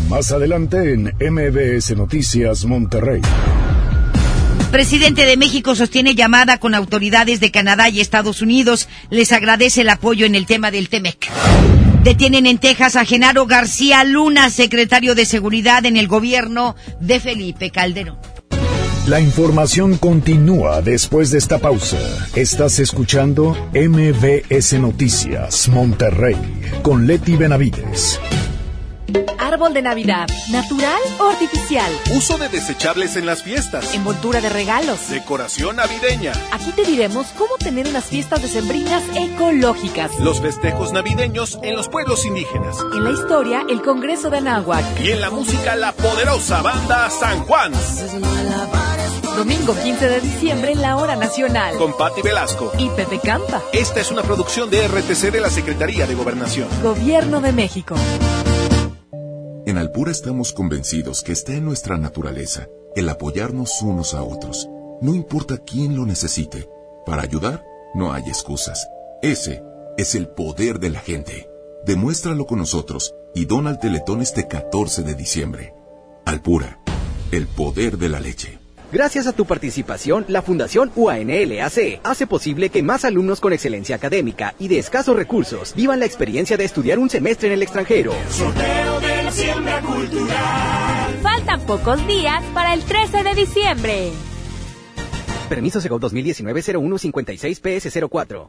Más adelante en MBS Noticias Monterrey. Presidente de México sostiene llamada con autoridades de Canadá y Estados Unidos. Les agradece el apoyo en el tema del TEMEC. Detienen en Texas a Genaro García Luna, secretario de Seguridad en el gobierno de Felipe Calderón. La información continúa después de esta pausa. Estás escuchando MBS Noticias Monterrey con Leti Benavides. Árbol de Navidad, ¿natural o artificial? Uso de desechables en las fiestas. Envoltura de regalos. Decoración navideña. Aquí te diremos cómo tener unas fiestas decembrinas ecológicas. Los festejos navideños en los pueblos indígenas. En la historia, el Congreso de Anáhuac. Y en la música, la poderosa banda San Juan. Domingo 15 de diciembre en la Hora Nacional. Con Patti Velasco. Y Pepe Campa. Esta es una producción de RTC de la Secretaría de Gobernación. Gobierno de México. En Alpura estamos convencidos que está en nuestra naturaleza el apoyarnos unos a otros. No importa quién lo necesite. Para ayudar, no hay excusas. Ese es el poder de la gente. Demuéstralo con nosotros y dona al Teletón este 14 de diciembre. Alpura, el poder de la leche. Gracias a tu participación, la Fundación UANLAC hace posible que más alumnos con excelencia académica y de escasos recursos vivan la experiencia de estudiar un semestre en el extranjero. Sorteo de la siembra cultural. Faltan pocos días para el 13 de diciembre. Permiso Segov 2019-0156-PS04.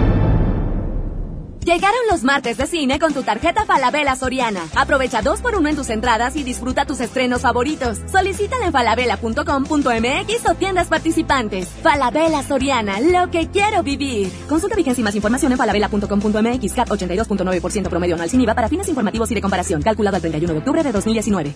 Llegaron los martes de cine con tu tarjeta Falabella Soriana. Aprovecha dos por uno en tus entradas y disfruta tus estrenos favoritos. Solicítala en falabella.com.mx o tiendas participantes. Falabella Soriana, lo que quiero vivir. Consulta vigencia y más información en falabella.com.mx. CAT 82.9% promedio anual sin IVA para fines informativos y de comparación. Calculado al 31 de octubre de 2019.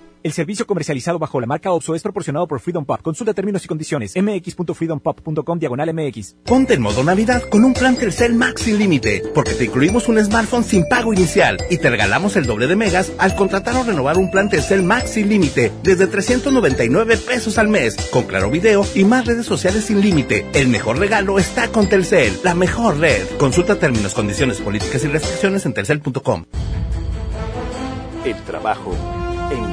El servicio comercializado bajo la marca OPSO es proporcionado por Freedom Pop. Consulta términos y condiciones. mx.freedompop.com diagonal mx. Ponte en modo Navidad con un plan Telcel Max sin límite, porque te incluimos un smartphone sin pago inicial y te regalamos el doble de megas al contratar o renovar un plan Telcel Max sin límite desde 399 pesos al mes, con claro video y más redes sociales sin límite. El mejor regalo está con Telcel, la mejor red. Consulta términos, condiciones, políticas y restricciones en telcel.com. El trabajo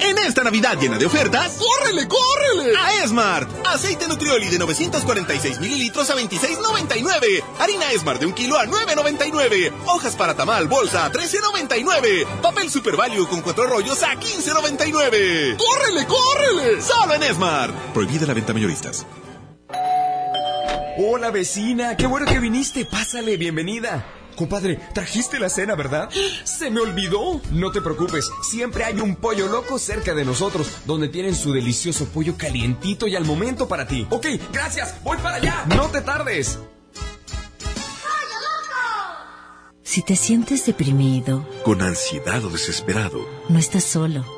En esta Navidad llena de ofertas, ¡córrele, córrele! A Esmart. Aceite Nutrioli de 946 mililitros a 26.99. Harina Esmart de un kilo a 9.99. Hojas para tamal bolsa a 13.99. Papel Super Value con cuatro rollos a 15.99. ¡Córrele, córrele! Solo en Esmart. Prohibida la venta mayoristas. Hola vecina, qué bueno que viniste. Pásale, bienvenida. Compadre, trajiste la cena, ¿verdad? Se me olvidó. No te preocupes, siempre hay un pollo loco cerca de nosotros, donde tienen su delicioso pollo calientito y al momento para ti. Ok, gracias, voy para allá. No te tardes. Si te sientes deprimido, con ansiedad o desesperado, no estás solo.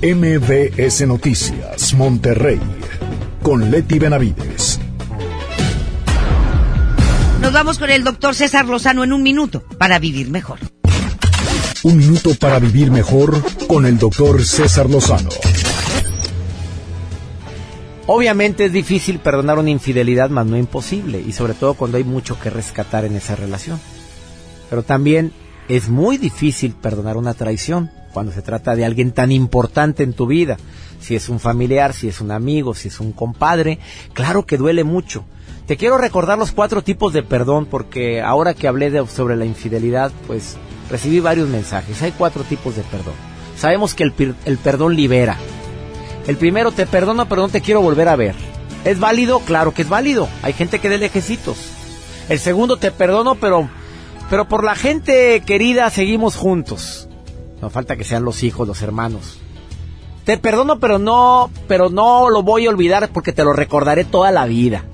MBS Noticias, Monterrey, con Leti Benavides. Nos vamos con el doctor César Lozano en un minuto para vivir mejor. Un minuto para vivir mejor con el doctor César Lozano. Obviamente es difícil perdonar una infidelidad, más no imposible, y sobre todo cuando hay mucho que rescatar en esa relación. Pero también es muy difícil perdonar una traición cuando se trata de alguien tan importante en tu vida. Si es un familiar, si es un amigo, si es un compadre, claro que duele mucho. Te quiero recordar los cuatro tipos de perdón porque ahora que hablé de, sobre la infidelidad, pues recibí varios mensajes. Hay cuatro tipos de perdón. Sabemos que el, el perdón libera. El primero, te perdono pero no te quiero volver a ver. ¿Es válido? Claro que es válido. Hay gente que dé lejecitos. El segundo, te perdono pero, pero por la gente querida seguimos juntos. No falta que sean los hijos, los hermanos. Te perdono, pero no, pero no lo voy a olvidar porque te lo recordaré toda la vida.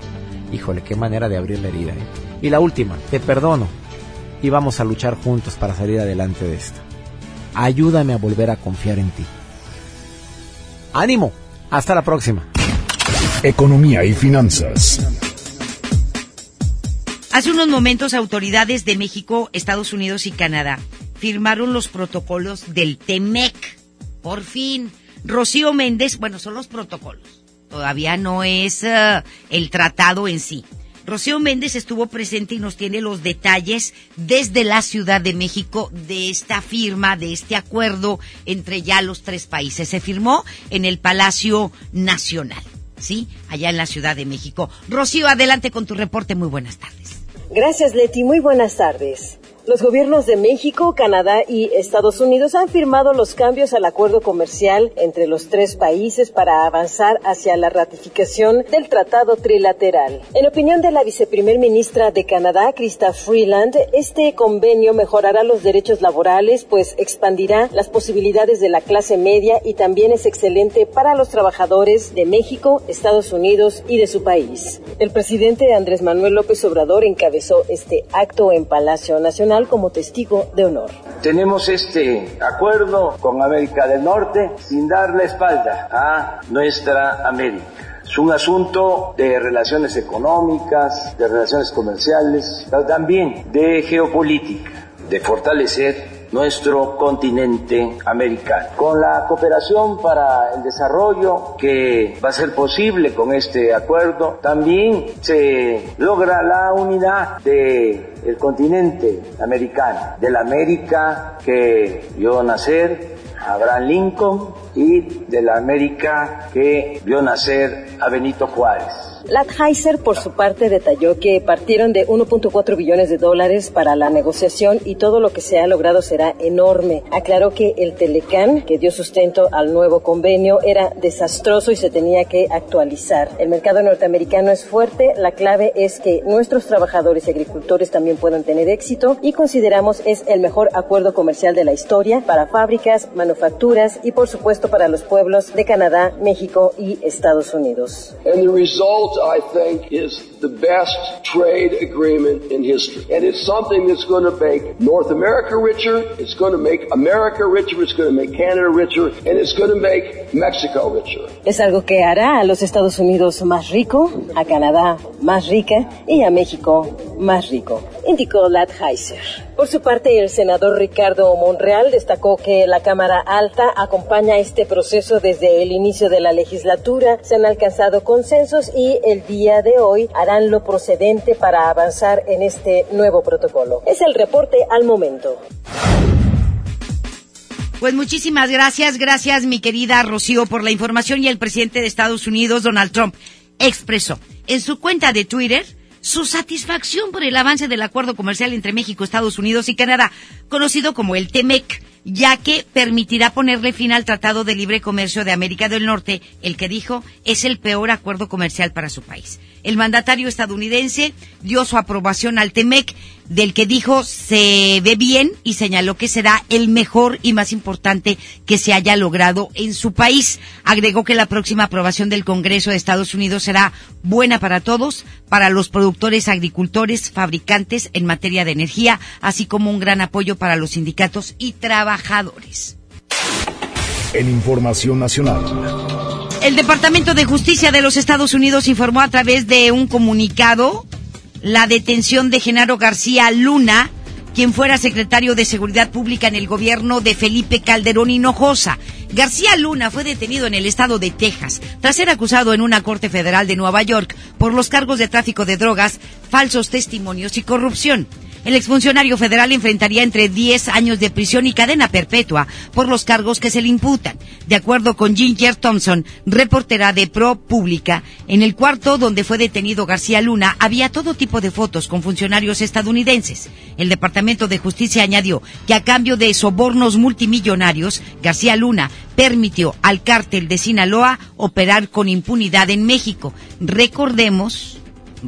Híjole, qué manera de abrir la herida. ¿eh? Y la última, te perdono y vamos a luchar juntos para salir adelante de esto. Ayúdame a volver a confiar en ti. Ánimo, hasta la próxima. Economía y finanzas. Hace unos momentos autoridades de México, Estados Unidos y Canadá firmaron los protocolos del TEMEC. Por fin, Rocío Méndez, bueno, son los protocolos. Todavía no es uh, el tratado en sí. Rocío Méndez estuvo presente y nos tiene los detalles desde la Ciudad de México de esta firma, de este acuerdo entre ya los tres países. Se firmó en el Palacio Nacional, ¿sí? Allá en la Ciudad de México. Rocío, adelante con tu reporte. Muy buenas tardes. Gracias, Leti. Muy buenas tardes. Los gobiernos de México, Canadá y Estados Unidos han firmado los cambios al acuerdo comercial entre los tres países para avanzar hacia la ratificación del tratado trilateral. En opinión de la viceprimer ministra de Canadá, Krista Freeland, este convenio mejorará los derechos laborales, pues expandirá las posibilidades de la clase media y también es excelente para los trabajadores de México, Estados Unidos y de su país. El presidente Andrés Manuel López Obrador encabezó este acto en Palacio Nacional como testigo de honor. Tenemos este acuerdo con América del Norte sin dar la espalda a nuestra América. Es un asunto de relaciones económicas, de relaciones comerciales, pero también de geopolítica, de fortalecer nuestro continente americano. Con la cooperación para el desarrollo que va a ser posible con este acuerdo, también se logra la unidad de el continente americano, de la América que vio nacer Abraham Lincoln y de la América que vio nacer a Benito Juárez. Latheiser, por su parte, detalló que partieron de 1.4 billones de dólares para la negociación y todo lo que se ha logrado será enorme. Aclaró que el Telecán, que dio sustento al nuevo convenio, era desastroso y se tenía que actualizar. El mercado norteamericano es fuerte, la clave es que nuestros trabajadores y agricultores también puedan tener éxito y consideramos es el mejor acuerdo comercial de la historia para fábricas, manufacturas y por supuesto para los pueblos de Canadá, México y Estados Unidos. I think, is the best trade agreement in history. And it's something that's going to make North America richer, it's going to make America richer, it's going to make Canada richer, and it's going to make Mexico richer. Es algo que hará a los Estados Unidos más rico, a Canadá más rica y a México más rico, indicó Latheiser. Por su parte, el senador Ricardo Monreal destacó que la Cámara Alta acompaña este proceso desde el inicio de la legislatura. Se han alcanzado consensos y el día de hoy harán lo procedente para avanzar en este nuevo protocolo. Es el reporte al momento. Pues muchísimas gracias, gracias mi querida Rocío por la información y el presidente de Estados Unidos, Donald Trump, expresó en su cuenta de Twitter su satisfacción por el avance del acuerdo comercial entre México, Estados Unidos y Canadá, conocido como el TEMEC, ya que permitirá ponerle fin al Tratado de Libre Comercio de América del Norte, el que dijo es el peor acuerdo comercial para su país. El mandatario estadounidense dio su aprobación al TEMEC, del que dijo se ve bien y señaló que será el mejor y más importante que se haya logrado en su país. Agregó que la próxima aprobación del Congreso de Estados Unidos será buena para todos, para los productores, agricultores, fabricantes en materia de energía, así como un gran apoyo para los sindicatos y trabajadores. En Información Nacional. El Departamento de Justicia de los Estados Unidos informó a través de un comunicado la detención de Genaro García Luna, quien fuera secretario de Seguridad Pública en el gobierno de Felipe Calderón Hinojosa. García Luna fue detenido en el estado de Texas tras ser acusado en una corte federal de Nueva York por los cargos de tráfico de drogas, falsos testimonios y corrupción. El exfuncionario federal enfrentaría entre 10 años de prisión y cadena perpetua por los cargos que se le imputan. De acuerdo con Ginger Thompson, reportera de Pro Pública, en el cuarto donde fue detenido García Luna había todo tipo de fotos con funcionarios estadounidenses. El Departamento de Justicia añadió que a cambio de sobornos multimillonarios, García Luna permitió al cártel de Sinaloa operar con impunidad en México. Recordemos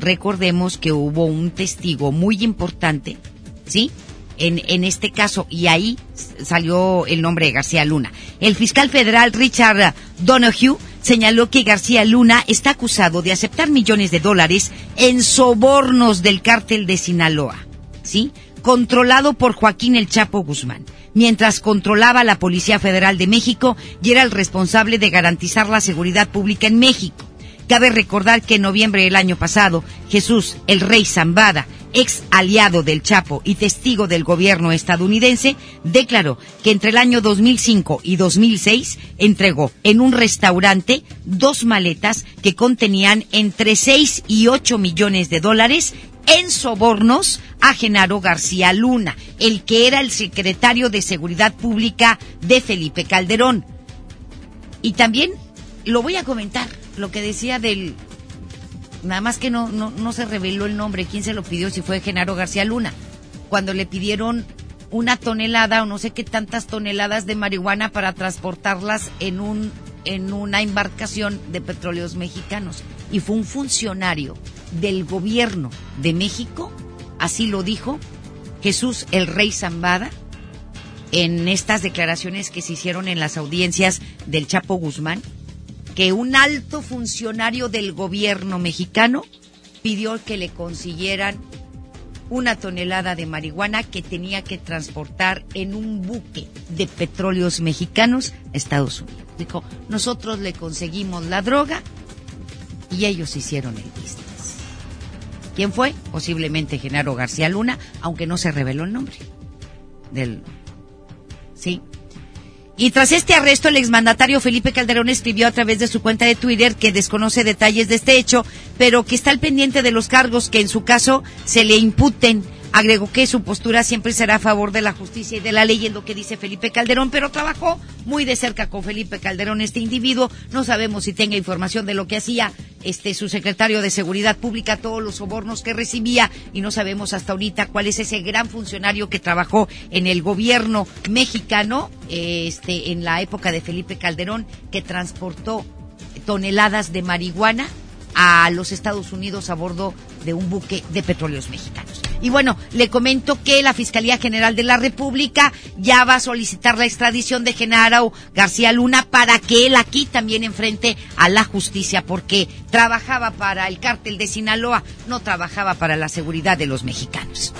recordemos que hubo un testigo muy importante, ¿sí? En, en, este caso, y ahí salió el nombre de García Luna. El fiscal federal Richard Donoghue señaló que García Luna está acusado de aceptar millones de dólares en sobornos del cártel de Sinaloa, ¿sí? Controlado por Joaquín El Chapo Guzmán, mientras controlaba la Policía Federal de México y era el responsable de garantizar la seguridad pública en México. Cabe recordar que en noviembre del año pasado, Jesús, el rey Zambada, ex aliado del Chapo y testigo del gobierno estadounidense, declaró que entre el año 2005 y 2006 entregó en un restaurante dos maletas que contenían entre 6 y 8 millones de dólares en sobornos a Genaro García Luna, el que era el secretario de Seguridad Pública de Felipe Calderón. Y también lo voy a comentar lo que decía del nada más que no, no, no se reveló el nombre, quién se lo pidió, si fue Genaro García Luna, cuando le pidieron una tonelada o no sé qué tantas toneladas de marihuana para transportarlas en un en una embarcación de petróleos mexicanos. Y fue un funcionario del gobierno de México, así lo dijo Jesús el Rey Zambada en estas declaraciones que se hicieron en las audiencias del Chapo Guzmán que un alto funcionario del gobierno mexicano pidió que le consiguieran una tonelada de marihuana que tenía que transportar en un buque de petróleos mexicanos a Estados Unidos. Dijo, nosotros le conseguimos la droga y ellos hicieron el business. ¿Quién fue? Posiblemente Genaro García Luna, aunque no se reveló el nombre del Sí. Y tras este arresto, el exmandatario Felipe Calderón escribió a través de su cuenta de Twitter que desconoce detalles de este hecho, pero que está al pendiente de los cargos que en su caso se le imputen. Agregó que su postura siempre será a favor de la justicia y de la ley, en lo que dice Felipe Calderón, pero trabajó muy de cerca con Felipe Calderón, este individuo. No sabemos si tenga información de lo que hacía este su secretario de Seguridad Pública, todos los sobornos que recibía, y no sabemos hasta ahorita cuál es ese gran funcionario que trabajó en el gobierno mexicano, este, en la época de Felipe Calderón, que transportó toneladas de marihuana a los Estados Unidos a bordo de un buque de petróleos mexicanos. Y bueno, le comento que la Fiscalía General de la República ya va a solicitar la extradición de Genaro García Luna para que él aquí también enfrente a la justicia, porque trabajaba para el cártel de Sinaloa, no trabajaba para la seguridad de los mexicanos.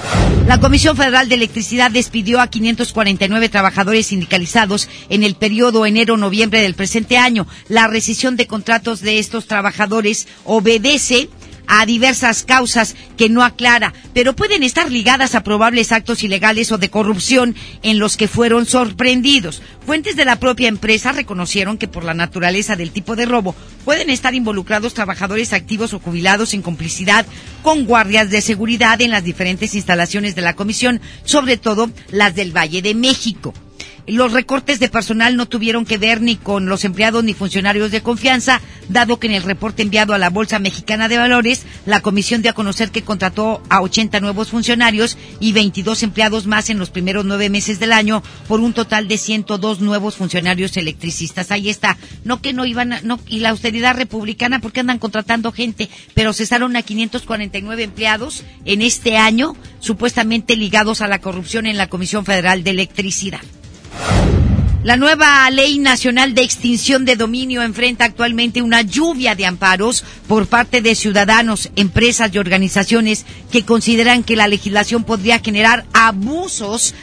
La Comisión Federal de Electricidad despidió a 549 trabajadores sindicalizados en el periodo enero-noviembre del presente año. La rescisión de contratos de estos trabajadores obedece a diversas causas que no aclara, pero pueden estar ligadas a probables actos ilegales o de corrupción en los que fueron sorprendidos. Fuentes de la propia empresa reconocieron que por la naturaleza del tipo de robo pueden estar involucrados trabajadores activos o jubilados en complicidad con guardias de seguridad en las diferentes instalaciones de la comisión, sobre todo las del Valle de México. Los recortes de personal no tuvieron que ver ni con los empleados ni funcionarios de confianza, dado que en el reporte enviado a la Bolsa Mexicana de Valores, la comisión dio a conocer que contrató a 80 nuevos funcionarios y 22 empleados más en los primeros nueve meses del año, por un total de 102 nuevos funcionarios electricistas. Ahí está. No que no iban a, no, y la austeridad republicana, porque andan contratando gente, pero cesaron a 549 empleados en este año, supuestamente ligados a la corrupción en la Comisión Federal de Electricidad. La nueva Ley Nacional de Extinción de Dominio enfrenta actualmente una lluvia de amparos por parte de ciudadanos, empresas y organizaciones que consideran que la legislación podría generar abusos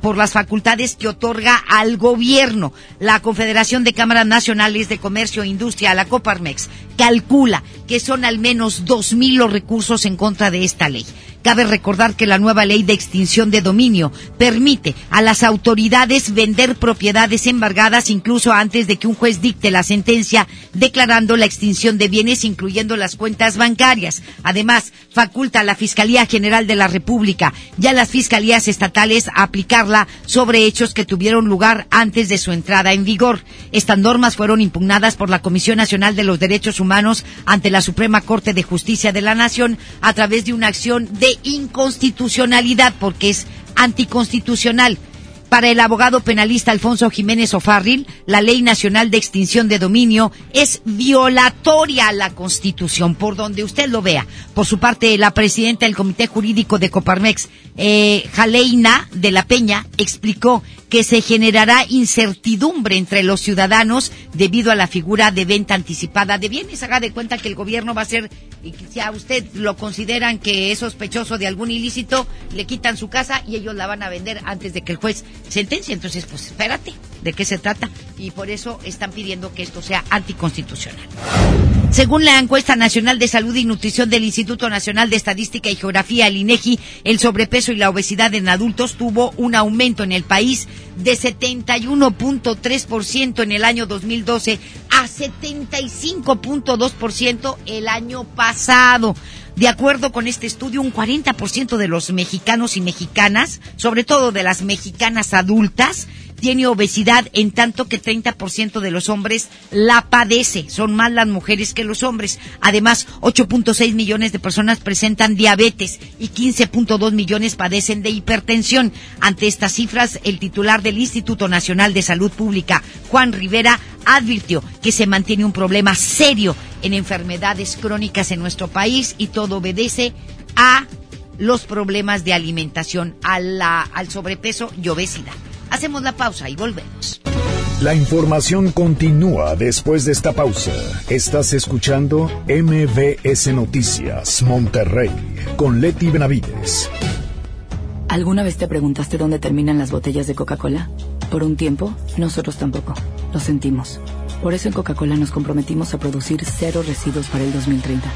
por las facultades que otorga al gobierno. La Confederación de Cámaras Nacionales de Comercio e Industria, la Coparmex, calcula que son al menos dos mil los recursos en contra de esta ley. Cabe recordar que la nueva ley de extinción de dominio permite a las autoridades vender propiedades embargadas incluso antes de que un juez dicte la sentencia declarando la extinción de bienes incluyendo las cuentas bancarias. Además, faculta a la Fiscalía General de la República y a las fiscalías estatales aplicarla sobre hechos que tuvieron lugar antes de su entrada en vigor. Estas normas fueron impugnadas por la Comisión Nacional de los Derechos Humanos ante la Suprema Corte de Justicia de la Nación a través de una acción de inconstitucionalidad porque es anticonstitucional. Para el abogado penalista Alfonso Jiménez Ofarril, la Ley Nacional de Extinción de Dominio es violatoria a la Constitución, por donde usted lo vea. Por su parte, la presidenta del Comité Jurídico de Coparmex, eh, Jaleina de la Peña, explicó que se generará incertidumbre entre los ciudadanos debido a la figura de venta anticipada de bienes. Haga de cuenta que el gobierno va a ser, si a usted lo consideran que es sospechoso de algún ilícito, le quitan su casa y ellos la van a vender antes de que el juez sentencia. Entonces, pues espérate, ¿de qué se trata? Y por eso están pidiendo que esto sea anticonstitucional. Según la encuesta nacional de salud y nutrición del Instituto Nacional de Estadística y Geografía, el INEGI, el sobrepeso y la obesidad en adultos tuvo un aumento en el país de 71.3% en el año 2012 a 75.2% el año pasado. De acuerdo con este estudio, un 40% de los mexicanos y mexicanas, sobre todo de las mexicanas adultas, tiene obesidad, en tanto que 30% de los hombres la padece. Son más las mujeres que los hombres. Además, 8.6 millones de personas presentan diabetes y 15.2 millones padecen de hipertensión. Ante estas cifras, el titular del Instituto Nacional de Salud Pública, Juan Rivera, advirtió que se mantiene un problema serio en enfermedades crónicas en nuestro país y todo obedece a los problemas de alimentación, a la, al sobrepeso y obesidad. Hacemos la pausa y volvemos. La información continúa después de esta pausa. Estás escuchando MBS Noticias Monterrey con Leti Benavides. ¿Alguna vez te preguntaste dónde terminan las botellas de Coca-Cola? Por un tiempo, nosotros tampoco. Lo sentimos. Por eso en Coca-Cola nos comprometimos a producir cero residuos para el 2030.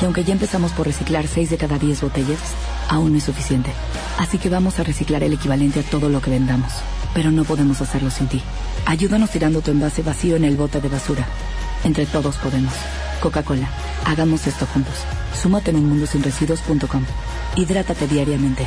Y aunque ya empezamos por reciclar 6 de cada 10 botellas, aún no es suficiente. Así que vamos a reciclar el equivalente a todo lo que vendamos. pero no podemos hacerlo sin ti. Ayúdanos tirando tu envase vacío en el bote de basura. Entre todos podemos. Coca-Cola, hagamos esto juntos. Súmate en unmundosinresiduos.com. Hidrátate diariamente.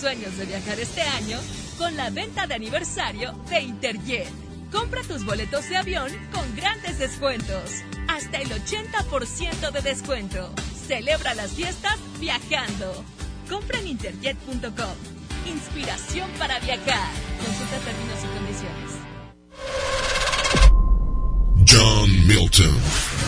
Sueños de viajar este año con la venta de aniversario de Interjet. Compra tus boletos de avión con grandes descuentos. Hasta el 80% de descuento. Celebra las fiestas viajando. Compra en interjet.com. Inspiración para viajar. Consulta términos y condiciones. John Milton.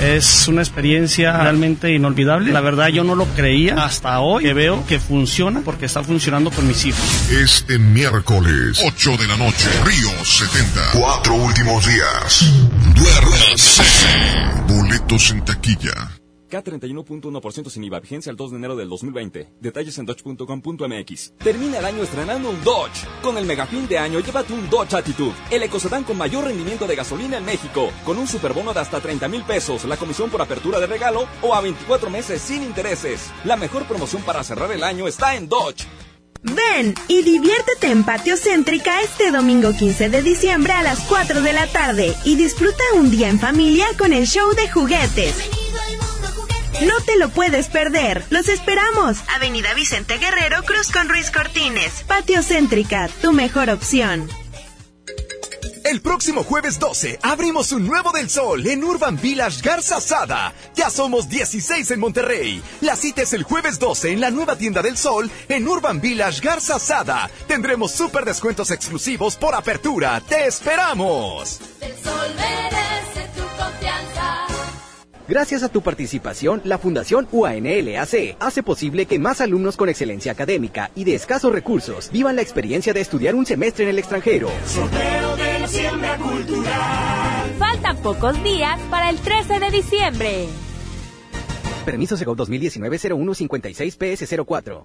Es una experiencia realmente inolvidable. La verdad yo no lo creía hasta hoy que veo que funciona porque está funcionando con mis hijos. Este miércoles, 8 de la noche, Río 70. Cuatro últimos días. Duérmase. Boletos en taquilla. K31.1% sin IVA, vigencia el 2 de enero del 2020. Detalles en dodge.com.mx. Termina el año estrenando un Dodge. Con el megafín de año, llévate un Dodge Attitude, el ecocedán con mayor rendimiento de gasolina en México, con un superbono de hasta 30 mil pesos, la comisión por apertura de regalo o a 24 meses sin intereses. La mejor promoción para cerrar el año está en Dodge. Ven y diviértete en Patio Céntrica este domingo 15 de diciembre a las 4 de la tarde y disfruta un día en familia con el show de juguetes. No te lo puedes perder. Los esperamos. Avenida Vicente Guerrero, Cruz con Ruiz Cortines. Patio Céntrica, tu mejor opción. El próximo jueves 12 abrimos un nuevo del sol en Urban Village Garza Sada. Ya somos 16 en Monterrey. La cita es el jueves 12 en la nueva tienda del sol en Urban Village Garza Sada. Tendremos súper descuentos exclusivos por apertura. ¡Te esperamos! El sol merece tu. Gracias a tu participación, la Fundación UANLAC hace posible que más alumnos con excelencia académica y de escasos recursos vivan la experiencia de estudiar un semestre en el extranjero. Sorteo de la siembra cultural. Faltan pocos días para el 13 de diciembre. Permiso Segov 2019-0156-PS04.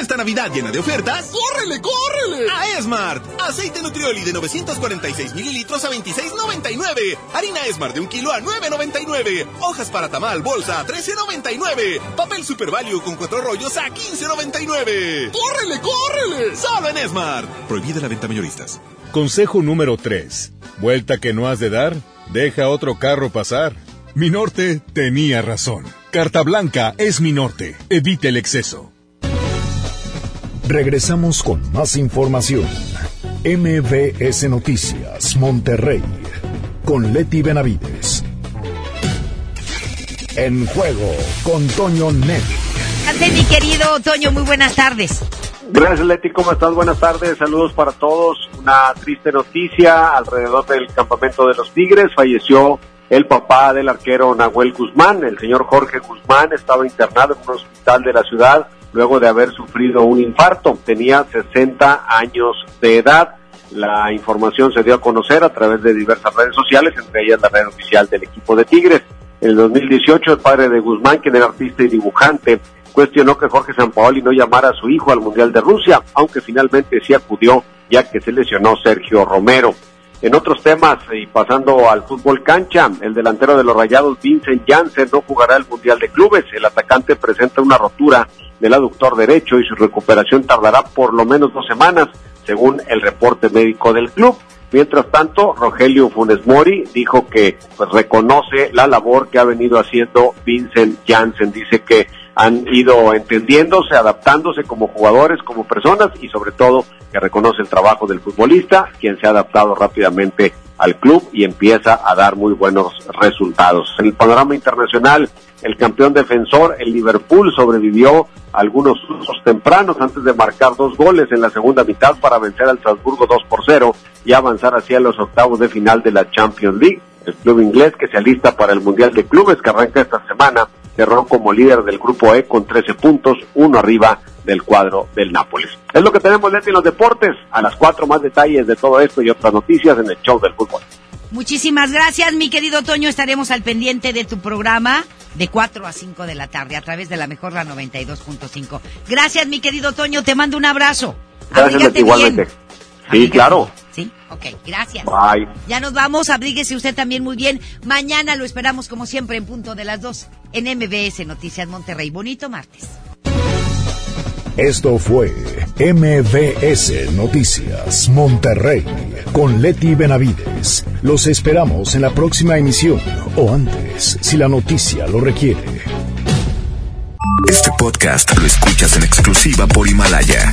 Esta Navidad llena de ofertas, ¡córrele, córrele! A Esmart. Aceite Nutrioli de 946 mililitros a 26.99. Harina Esmart de un kilo a 9.99. Hojas para tamal bolsa a 13.99. Papel Super Value con cuatro rollos a 15.99. ¡Córrele, córrele! Solo en Esmart. Prohibida la venta mayoristas. Consejo número 3. Vuelta que no has de dar, deja otro carro pasar. Mi norte tenía razón. Carta blanca es mi norte. Evite el exceso. Regresamos con más información. MBS Noticias, Monterrey, con Leti Benavides. En juego con Toño Net. Gracias, mi querido Toño, muy buenas tardes. Gracias, Leti. ¿Cómo estás? Buenas tardes. Saludos para todos. Una triste noticia alrededor del campamento de los Tigres. Falleció el papá del arquero Nahuel Guzmán. El señor Jorge Guzmán estaba internado en un hospital de la ciudad luego de haber sufrido un infarto. Tenía 60 años de edad. La información se dio a conocer a través de diversas redes sociales, entre ellas la red oficial del equipo de Tigres. En el 2018, el padre de Guzmán, quien era artista y dibujante, cuestionó que Jorge Sampaoli no llamara a su hijo al Mundial de Rusia, aunque finalmente sí acudió ya que se lesionó Sergio Romero. En otros temas, y pasando al fútbol cancha, el delantero de los Rayados, Vincent Janssen, no jugará el Mundial de Clubes. El atacante presenta una rotura del aductor derecho y su recuperación tardará por lo menos dos semanas, según el reporte médico del club. Mientras tanto, Rogelio Funes Mori dijo que pues, reconoce la labor que ha venido haciendo Vincent Janssen. Dice que han ido entendiéndose, adaptándose como jugadores, como personas y sobre todo que reconoce el trabajo del futbolista, quien se ha adaptado rápidamente al club y empieza a dar muy buenos resultados. En el panorama internacional, el campeón defensor, el Liverpool, sobrevivió algunos usos tempranos antes de marcar dos goles en la segunda mitad para vencer al Salzburgo 2 por 0 y avanzar hacia los octavos de final de la Champions League. El club inglés que se alista para el Mundial de Clubes que arranca esta semana cerró como líder del grupo E con 13 puntos, uno arriba del cuadro del Nápoles. Es lo que tenemos Leti en los deportes. A las cuatro más detalles de todo esto y otras noticias en el show del fútbol. Muchísimas gracias, mi querido Toño. Estaremos al pendiente de tu programa de 4 a 5 de la tarde a través de la mejor la 92.5. Gracias, mi querido Toño. Te mando un abrazo. Gracias, igualmente. Sí, claro. Sí, ok, gracias. Bye. Ya nos vamos, abríguese usted también muy bien. Mañana lo esperamos como siempre en punto de las 2 en MBS Noticias Monterrey. Bonito martes. Esto fue MBS Noticias Monterrey con Leti Benavides. Los esperamos en la próxima emisión o antes, si la noticia lo requiere. Este podcast lo escuchas en exclusiva por Himalaya.